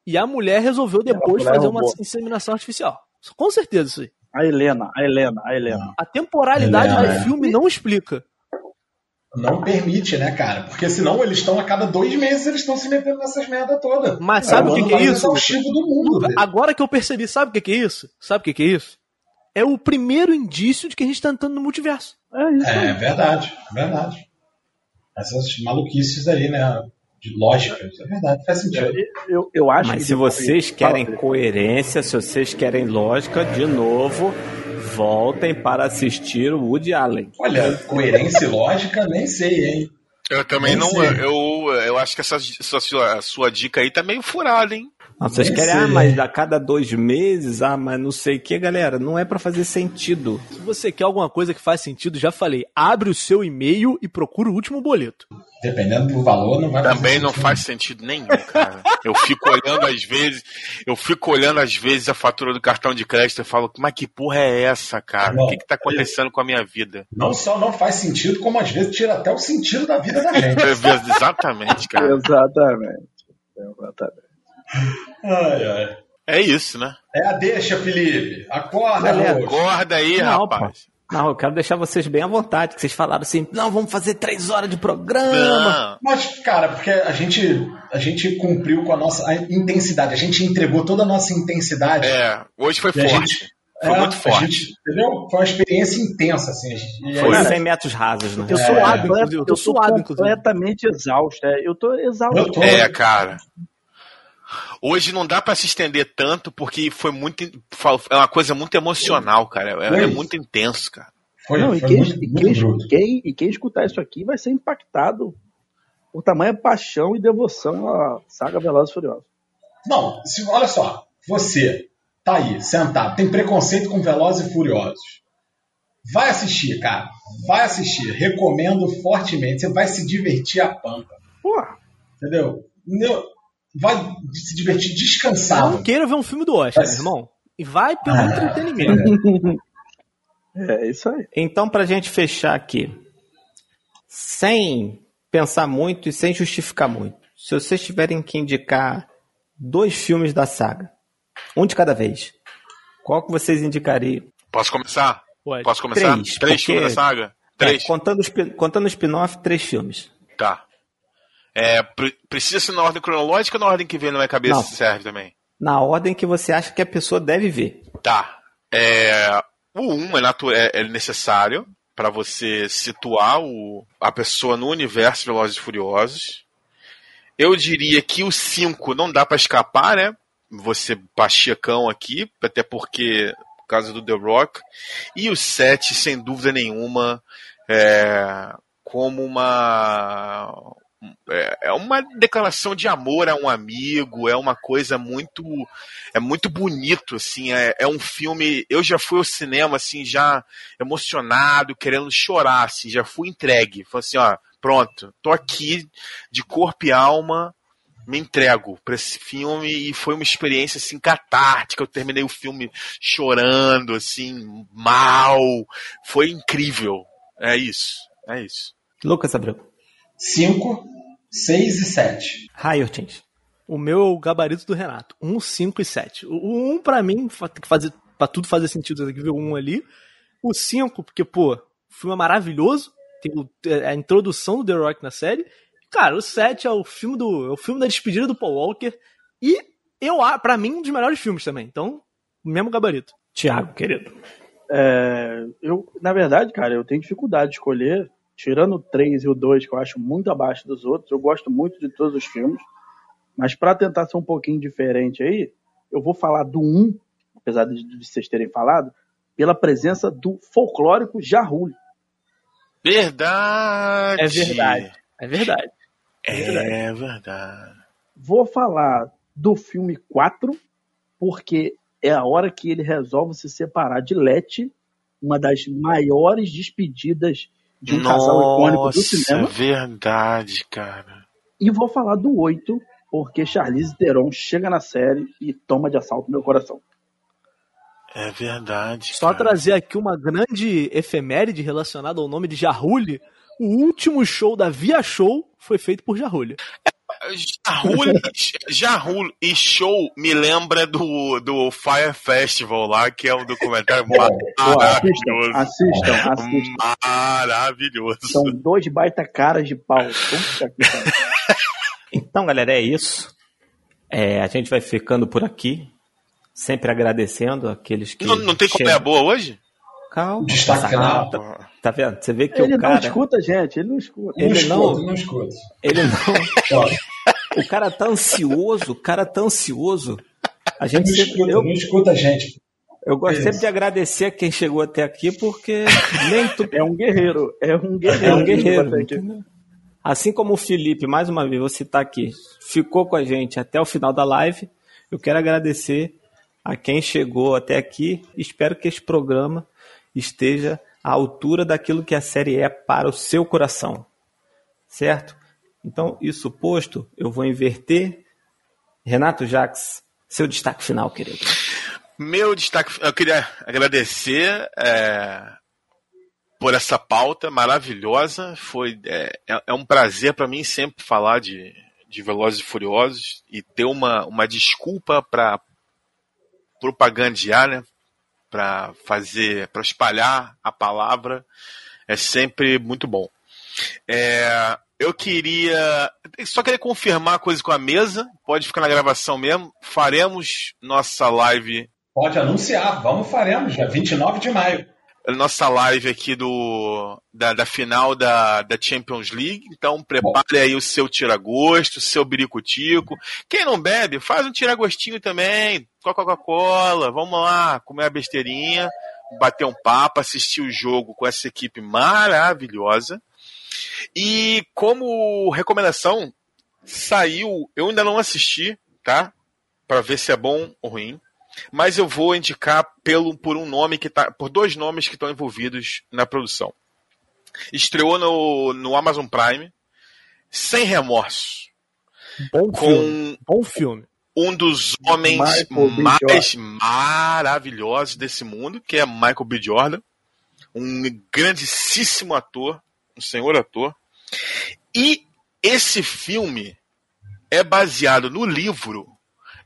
e a mulher resolveu depois lá e fazer uma inseminação artificial. Com certeza isso aí. A Helena, a Helena, a Helena. A temporalidade Ele é, do é. filme não explica. Não permite, né, cara? Porque senão eles estão a cada dois meses eles estão se metendo nessas merda toda. Mas sabe o que, que é isso? do mundo. Agora que eu percebi, sabe o que, que é isso? Sabe o que, que é isso? É o primeiro indício de que a gente tá entrando no multiverso. É isso É verdade, é verdade. Essas maluquices aí, né? De lógicas, é verdade, faz sentido. Eu, eu acho Mas que se vocês Fala, querem Felipe. coerência, se vocês querem lógica, de novo, voltem para assistir o Woody Allen. Olha, coerência e lógica, nem sei, hein? Eu também Nem não. sei. Eu, eu acho que essa, essa sua, a sua dica aí tá meio furada, hein? Não, vocês Nem querem, ah, mas a cada dois meses, ah, mas não sei o que, galera, não é pra fazer sentido. Se você quer alguma coisa que faz sentido, já falei, abre o seu e-mail e procura o último boleto. Dependendo do valor, não vai fazer Também não sentido. faz sentido nenhum, cara. Eu fico olhando às vezes, eu fico olhando às vezes a fatura do cartão de crédito e falo, mas que porra é essa, cara? Não, o que, que tá acontecendo com a minha vida? Não só não faz sentido, como às vezes tira até o sentido da vida da gente. Exatamente, cara. Exatamente. Exatamente. Ai, ai. É isso, né? É a deixa, Felipe. Acorda, Galera, Roxo. Acorda aí, Não, rapaz. Não, eu quero deixar vocês bem à vontade, que vocês falaram assim, não, vamos fazer três horas de programa. Não. Mas, cara, porque a gente, a gente cumpriu com a nossa a intensidade, a gente entregou toda a nossa intensidade. É, hoje foi forte. gente- Foi É, muito forte. gente- entendeu? Foi uma experiência intensa, assim. gente- Foi aí- 100 metros rasos, né? Eu É. suado. Eu tô Eu tô suado, inclusive. completamente exausto. é. Eu tô exausto. Eu tô. É, cara. Hoje não dá pra se estender tanto porque foi muito. É uma coisa muito emocional, cara. É, é muito intenso, cara. Foi, Não, e, foi quem, muito, e, muito quem, bruto. quem- e quem escutar isso aqui vai ser impactado por tamanha paixão e devoção à saga Velozes e Furiosos. Não, se- olha só. Você tá aí, sentado, tem preconceito com Velozes e Furiosos. Vai assistir, cara. Vai assistir. Recomendo fortemente. Você vai se divertir a pampa. Porra, Entendeu? Não- Vai se divertir descansado. Não queira ver um filme do Oscar, Mas- meu irmão. E vai pelo Ah, entretenimento. é isso aí. Então, pra gente fechar aqui, sem pensar muito e sem justificar muito, se vocês tiverem que indicar dois filmes da saga, um de cada vez, qual que vocês indicariam? Posso começar? Pode. Posso começar? Três, Três porque- filmes da saga? Três. É, contando o spin- contando o spin-off, três filmes. Tá. É, pre- precisa ser na ordem cronológica ou na ordem que vem na minha cabeça Não. serve também? Na ordem que você acha que a pessoa deve ver. Tá. É, o 1 um é, é- é necessário para você situar o- a pessoa no universo de Velozes e Furiosos. Eu diria que o 5 não dá para escapar, né? você pachecão aqui, até porque por causa do The Rock. E o 7, sem dúvida nenhuma, é, como uma é, é uma declaração de amor a um amigo, é uma coisa muito é muito bonito assim, é, é, um filme, eu já fui ao cinema assim já emocionado, querendo chorar assim, já fui entregue, falei assim, ó, pronto, tô aqui de corpo e alma, me entrego para esse filme e foi uma experiência assim catártica, eu terminei o filme chorando assim, mal, foi incrível. É isso, é isso. Lucas Abreu. 5, 6 e 7. Raio Ortins. O meu é o gabarito do Renato. 1, 5 e 7. O 1, pra mim, tem que fazer, pra tudo fazer sentido, tem que ver o 1 ali. O 5, porque, pô, o filme é maravilhoso. Tem é, a introdução do The Rock na série. Cara, o 7 é o filme do. É o filme da despedida do Paul Walker. E eu, pra mim, um dos melhores filmes também. Então, mesmo gabarito. Tiago, querido. É, eu, na verdade, cara, eu tenho dificuldade de escolher tirando o 3 e o 2, que eu acho muito abaixo dos outros, eu gosto muito de todos os filmes, mas para tentar ser um pouquinho diferente aí, eu vou falar do 1, apesar de, de vocês terem falado, pela presença do folclórico Jarrulho. Verdade! É verdade. É verdade. É verdade. É verdade. Vou falar do filme 4, porque é a hora que ele resolve se separar de Letty, uma das maiores despedidas de um Nossa, casal icônico do cinema. verdade, cara. E vou falar do 8, porque Charlize Theron chega na série e toma de assalto meu coração. É verdade. Só cara. trazer aqui uma grande efeméride relacionada ao nome de Jarrulli. O último show da Via Show foi feito por Jarrulli. Jarrul, Jarrul e Show me lembra do, do Fire Festival lá, que é um documentário Pô, maravilhoso. assistam, assistam, assistam. Maravilhoso. São dois baita caras de pau. Puta que pariu. Então, galera, é isso. É, a gente vai ficando por aqui. Sempre agradecendo aqueles que. Não, não tem chegam. comédia boa hoje? Calma. Destaque final. Tá, tá vendo? Você vê que Ele o não cara. escuta a gente, ele não escuta. Ele não não- escuta, não escuta. Ele não. O cara tá ansioso, o cara tá ansioso. A gente Não sempre. escuta, Eu, não escuta a gente. eu gosto Isso. sempre de agradecer a quem chegou até aqui, porque nem tudo. É um guerreiro, é um É guerreiro. um guerreiro. Assim como o Felipe, mais uma vez, vou citar aqui, ficou com a gente até o final da live. Eu quero agradecer a quem chegou até aqui. Espero que esse programa esteja à altura daquilo que a série é para o seu coração. Certo? Então, isso posto, eu vou inverter. Renato Jax, seu destaque final, querido. Meu destaque, eu queria agradecer é, por essa pauta maravilhosa. Foi é, é- é um prazer para mim sempre falar de, de Velozes e Furiosos e ter uma, uma desculpa para propagandear, né? Para fazer, para espalhar a palavra é sempre muito bom. É, eu queria. Só queria confirmar a coisa com a mesa. Pode ficar na gravação mesmo. Faremos nossa live Pode anunciar, vamos faremos, dia 29 de maio. nossa live aqui do da, da final da, da Champions League. Então prepare aí o seu tiragosto, o seu biricutico. Quem não bebe, faz um tiragostinho também, a Coca-Cola. Vamos lá, comer a besteirinha, bater um papo, assistir o jogo com essa equipe maravilhosa. E como recomendação, saiu, eu ainda não assisti, tá? Para ver se é bom ou ruim mas eu vou indicar pelo, por um nome que tá, por dois nomes que estão envolvidos na produção. Estreou no, no Amazon Prime, sem remorso, Bom filme. com Bom filme. Um dos homens mais maravilhosos desse mundo, que é Michael B. Jordan, um grandíssimo ator, um senhor ator. E esse filme é baseado no livro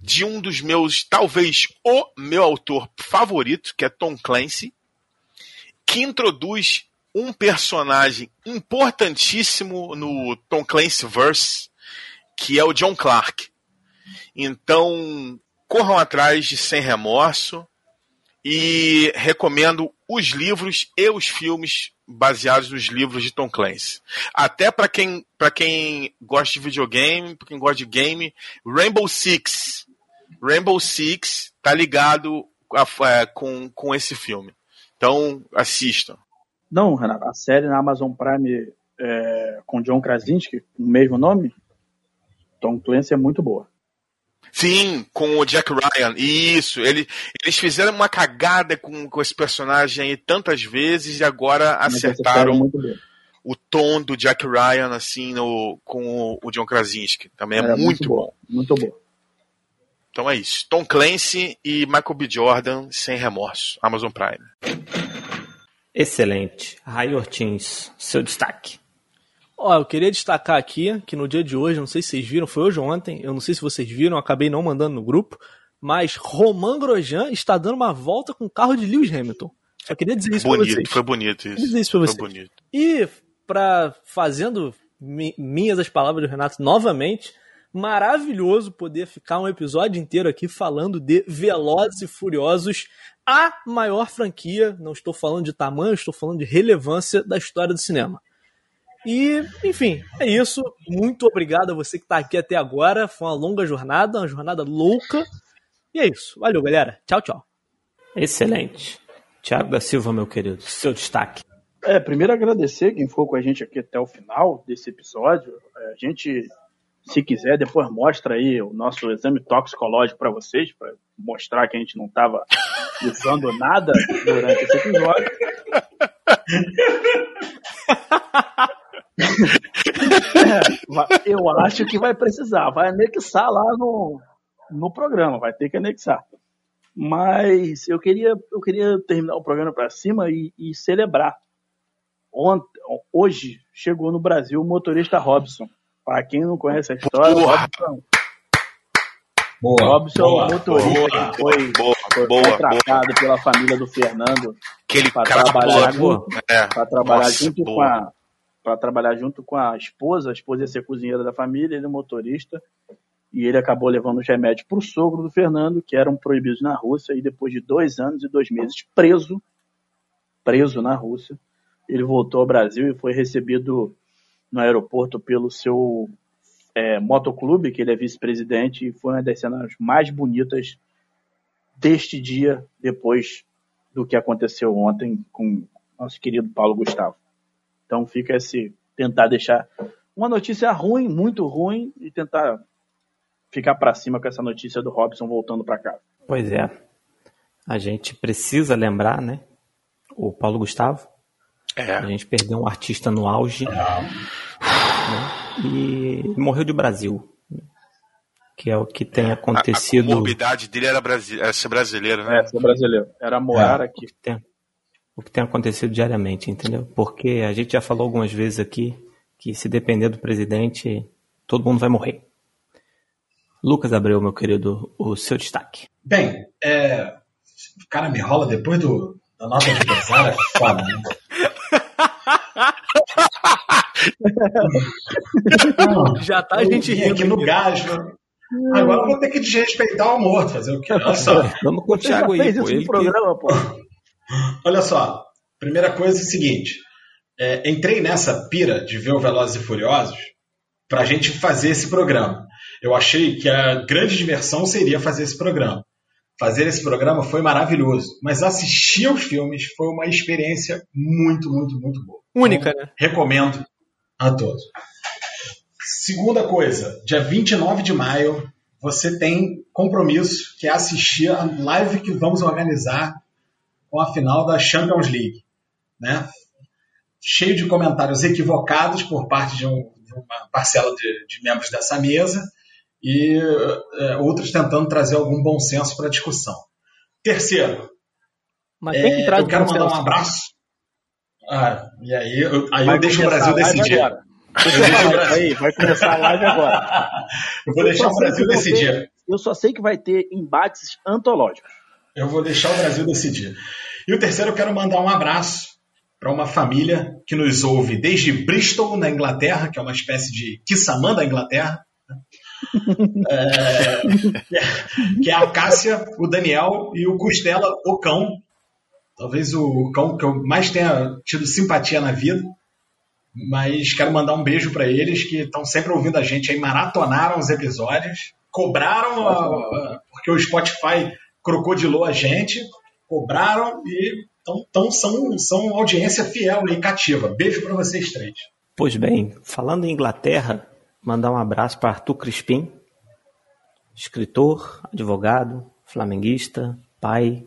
de um dos meus, talvez o meu autor favorito, que é Tom Clancy, que introduz um personagem importantíssimo no Tom Clancy Verse, que é o John Clark. Então, corram atrás de Sem Remorso e recomendo os livros e os filmes baseados nos livros de Tom Clancy. Até para quem, quem gosta de videogame, para quem gosta de game, Rainbow Six. Rainbow Six tá ligado a- é, com, com esse filme. Então, assistam. Não, Renato, a série na Amazon Prime é, com John Krasinski, o mesmo nome, Tom Clancy é muito boa. Sim, com o Jack Ryan. Isso, ele, eles fizeram uma cagada com, com esse personagem aí tantas vezes e agora Mas é acertaram muito o tom do Jack Ryan assim no, com o, o John Krasinski. Também é Era muito, bom. boa, Muito boa. Então é isso. Tom Clancy e Michael B. Jordan sem remorso. Amazon Prime. Excelente. Ray Ortins, seu destaque. Ó, eu queria destacar aqui que no dia de hoje, não sei se vocês viram, foi hoje ou ontem, eu não sei se vocês viram, acabei não mandando no grupo, mas Romain Grosjean está dando uma volta com o carro de Lewis Hamilton. Só queria dizer isso pra Bonito, vocês. foi bonito isso. dizer isso pra Foi vocês. bonito. E para fazendo mi- minhas as palavras do Renato novamente, maravilhoso poder ficar um episódio inteiro aqui falando de Velozes e Furiosos, a maior franquia, não estou falando de tamanho, estou falando de relevância da história do cinema. E, enfim, é isso. Muito obrigado a você que está aqui até agora. Foi uma longa jornada, uma jornada louca. E é isso. Valeu, galera. Tchau, tchau. Excelente. Tiago da Silva, meu querido, seu destaque. É, primeiro agradecer quem ficou com a gente aqui até o final desse episódio. É, A gente, se quiser, depois mostra aí o nosso exame toxicológico para vocês, para mostrar que a gente não estava usando nada durante esse episódio. É, eu acho que vai precisar, vai anexar lá no, no programa, vai ter que anexar. Mas eu queria, eu queria terminar o programa para cima e, e celebrar. Ontem, hoje chegou no Brasil o motorista Robson. Para quem não conhece a história, Boa. Robson, Boa, Robson é boa, motorista boa. que foi, Boa, foi boa, contratado pela família do Fernando para trabalhar boa. junto, É. trabalhar Nossa, junto com boa. a para trabalhar junto com a esposa, a esposa ia ser cozinheira da família, ele é motorista, e ele acabou levando os remédios para o sogro do Fernando, que eram proibidos na Rússia, e depois de dois anos e dois meses preso, preso na Rússia, ele voltou ao Brasil e foi recebido no aeroporto pelo seu é, motoclube, que ele é vice-presidente, e foi uma das cenas mais bonitas deste dia, depois do que aconteceu ontem com nosso querido Paulo Gustavo. Então fica esse tentar deixar uma notícia ruim, muito ruim, e tentar ficar para cima com essa notícia do Robson voltando para casa. Pois é. A gente precisa lembrar, né? O Paulo Gustavo. A É. gente perdeu um artista no auge. né, E morreu de Brasil. Que é o que tem A, a acontecido. comorbidade dele era, brasi era ser brasileiro, né? É, sou brasileiro. Era morar o aqui. que tem- o que tem acontecido diariamente, entendeu? Porque a gente já falou algumas vezes aqui que se depender do presidente, todo mundo vai morrer. Lucas Abreu, meu querido, o seu destaque. Bem, é, o cara me rola depois do, da nota de pesar, é foda, né? Não, Já tá a gente rindo. aqui no gás. né? Agora eu vou ter que desrespeitar o morto, fazer o quê? Olha só. Vamos com o Thiago aí, pô. Ele no que- programa, pô? Olha só, primeira coisa é o seguinte: é, entrei nessa pira de ver o Velozes e Furiosos para a gente fazer esse programa. Eu achei que a grande diversão seria fazer esse programa. Fazer esse programa foi maravilhoso, mas assistir aos filmes foi uma experiência muito, muito, muito boa. Única, né? Recomendo a todos. Segunda coisa, dia 29 de maio, você tem compromisso, que é assistir a live que vamos organizar com a final da Champions League. Né? Cheio de comentários equivocados por parte de, um- de uma parcela de, de membros dessa mesa e é, outros tentando trazer algum bom senso para a discussão. Terceiro, Mas tem que é, eu quero mandar um abraço. Ah, e aí eu, aí Vai eu deixo o Brasil decidir. agora. Aí, vai começar a live agora. Eu vou deixar o Brasil ter- decidir. Eu só sei que vai ter embates antológicos. Eu vou deixar o Brasil decidir. E o terceiro, eu quero mandar um abraço para uma família que nos ouve desde Bristol, na Inglaterra, que é uma espécie de Kissamã da Inglaterra. né? É, que é- a Cássia, o Daniel e o Costela, o cão. Talvez o cão que eu mais tenha tido simpatia na vida. Mas quero mandar um beijo para eles que estão sempre ouvindo a gente aí, maratonaram os episódios, cobraram a- a- porque o Spotify crocodilou a gente, cobraram e então, são, são audiência fiel e cativa. Beijo para vocês três. Pois bem, falando em Inglaterra, mandar um abraço para Arthur Crispim, escritor, advogado, flamenguista, pai,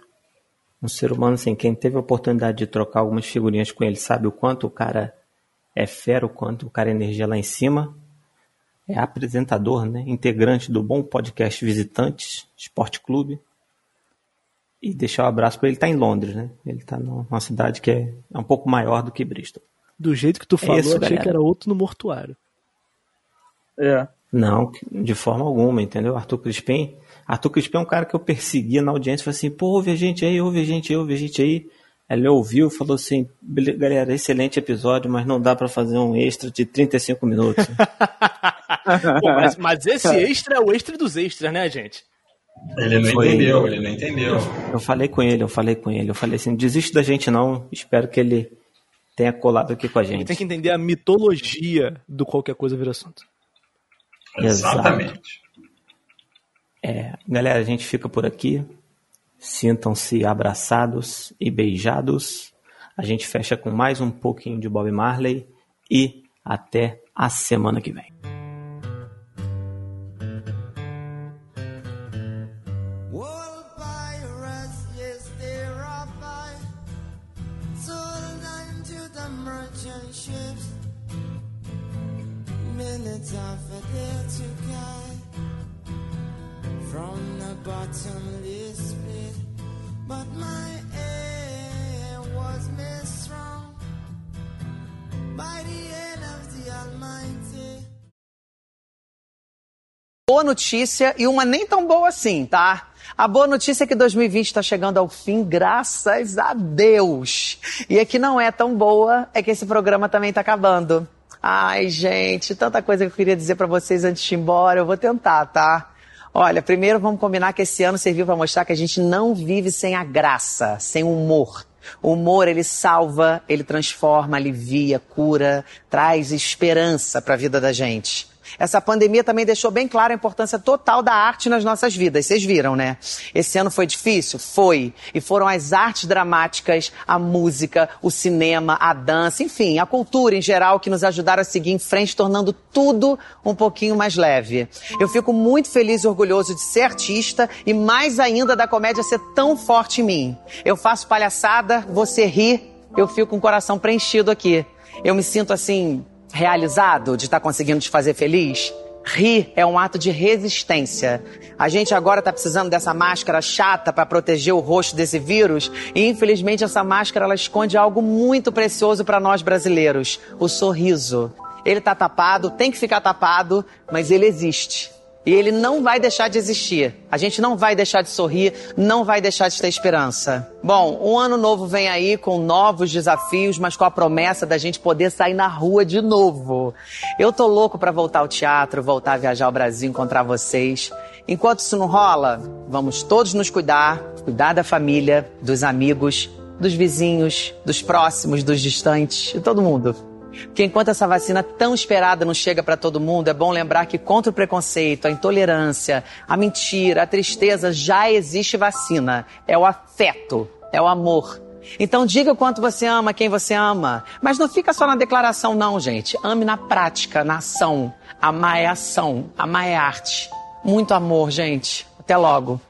um ser humano sem quem teve a oportunidade de trocar algumas figurinhas com ele, sabe o quanto o cara é fera, o quanto o cara é energia lá em cima. É apresentador, né, integrante do bom podcast Visitantes Esporte Clube. E deixar um abraço para ele, tá em Londres, né? Ele tá numa cidade que é, é um pouco maior do que Bristol. Do jeito que tu falou, É isso, achei galera. que era outro no mortuário. É. Não, de forma alguma, entendeu? Arthur Crispim. Arthur Crispim é um cara que eu perseguia na audiência, falei assim, pô, ouve a gente aí, ouve a gente aí, ouve a gente aí. Ele ouviu e falou assim, "Bele- galera, excelente episódio, mas não dá pra fazer um extra de 35 minutos. Pô, mas, mas esse extra é o extra dos extras, né, gente? Ele não Foi. entendeu, ele não entendeu. eu falei com ele, eu falei com ele, eu falei assim, desiste da gente não, espero que ele tenha colado aqui com a Ele gente. tem que entender a mitologia do qualquer coisa vira assunto. Exato. Exatamente. É, galera, a gente fica por aqui. Sintam-se abraçados e beijados. A gente fecha com mais um pouquinho de Bob Marley e até a semana que vem. Boa notícia e uma nem tão boa assim, tá? A boa notícia é que 2020 está chegando ao fim, graças a Deus. E a que não é tão boa é que esse programa também está acabando. Ai, gente, tanta coisa que eu queria dizer para vocês antes de ir embora. Eu vou tentar, tá? Olha, primeiro vamos combinar que esse ano serviu para mostrar que a gente não vive sem a graça, sem o humor. O humor, ele salva, ele transforma, alivia, cura, traz esperança para a vida da gente. Essa pandemia também deixou bem clara a importância total da arte nas nossas vidas. Vocês viram, né? Esse ano foi difícil? Foi. E foram as artes dramáticas, a música, o cinema, a dança, enfim, a cultura em geral que nos ajudaram a seguir em frente, tornando tudo um pouquinho mais leve. Eu fico muito feliz e orgulhoso de ser artista e mais ainda da comédia ser tão forte em mim. Eu faço palhaçada, você ri, eu fico com o coração preenchido aqui. Eu me sinto assim realizado de estar conseguindo te fazer feliz? Rir é um ato de resistência. A gente agora está precisando dessa máscara chata para proteger o rosto desse vírus e infelizmente essa máscara ela esconde algo muito precioso para nós brasileiros: o sorriso. Ele está tapado, tem que ficar tapado, mas ele existe. E ele não vai deixar de existir. A gente não vai deixar de sorrir, não vai deixar de ter esperança. Bom, um ano novo vem aí com novos desafios, mas com a promessa da gente poder sair na rua de novo. Eu tô louco pra voltar ao teatro, voltar a viajar ao Brasil, encontrar vocês. Enquanto isso não rola, vamos todos nos cuidar, cuidar da família, dos amigos, dos vizinhos, dos próximos, dos distantes, de todo mundo. Porque enquanto essa vacina tão esperada não chega para todo mundo, é bom lembrar que contra o preconceito, a intolerância, a mentira, a tristeza, já existe vacina. É o afeto, é o amor. Então diga o quanto você ama quem você ama. Mas não fica só na declaração, não, gente. Ame na prática, na ação. Amar é ação, amar é arte. Muito amor, gente. Até logo.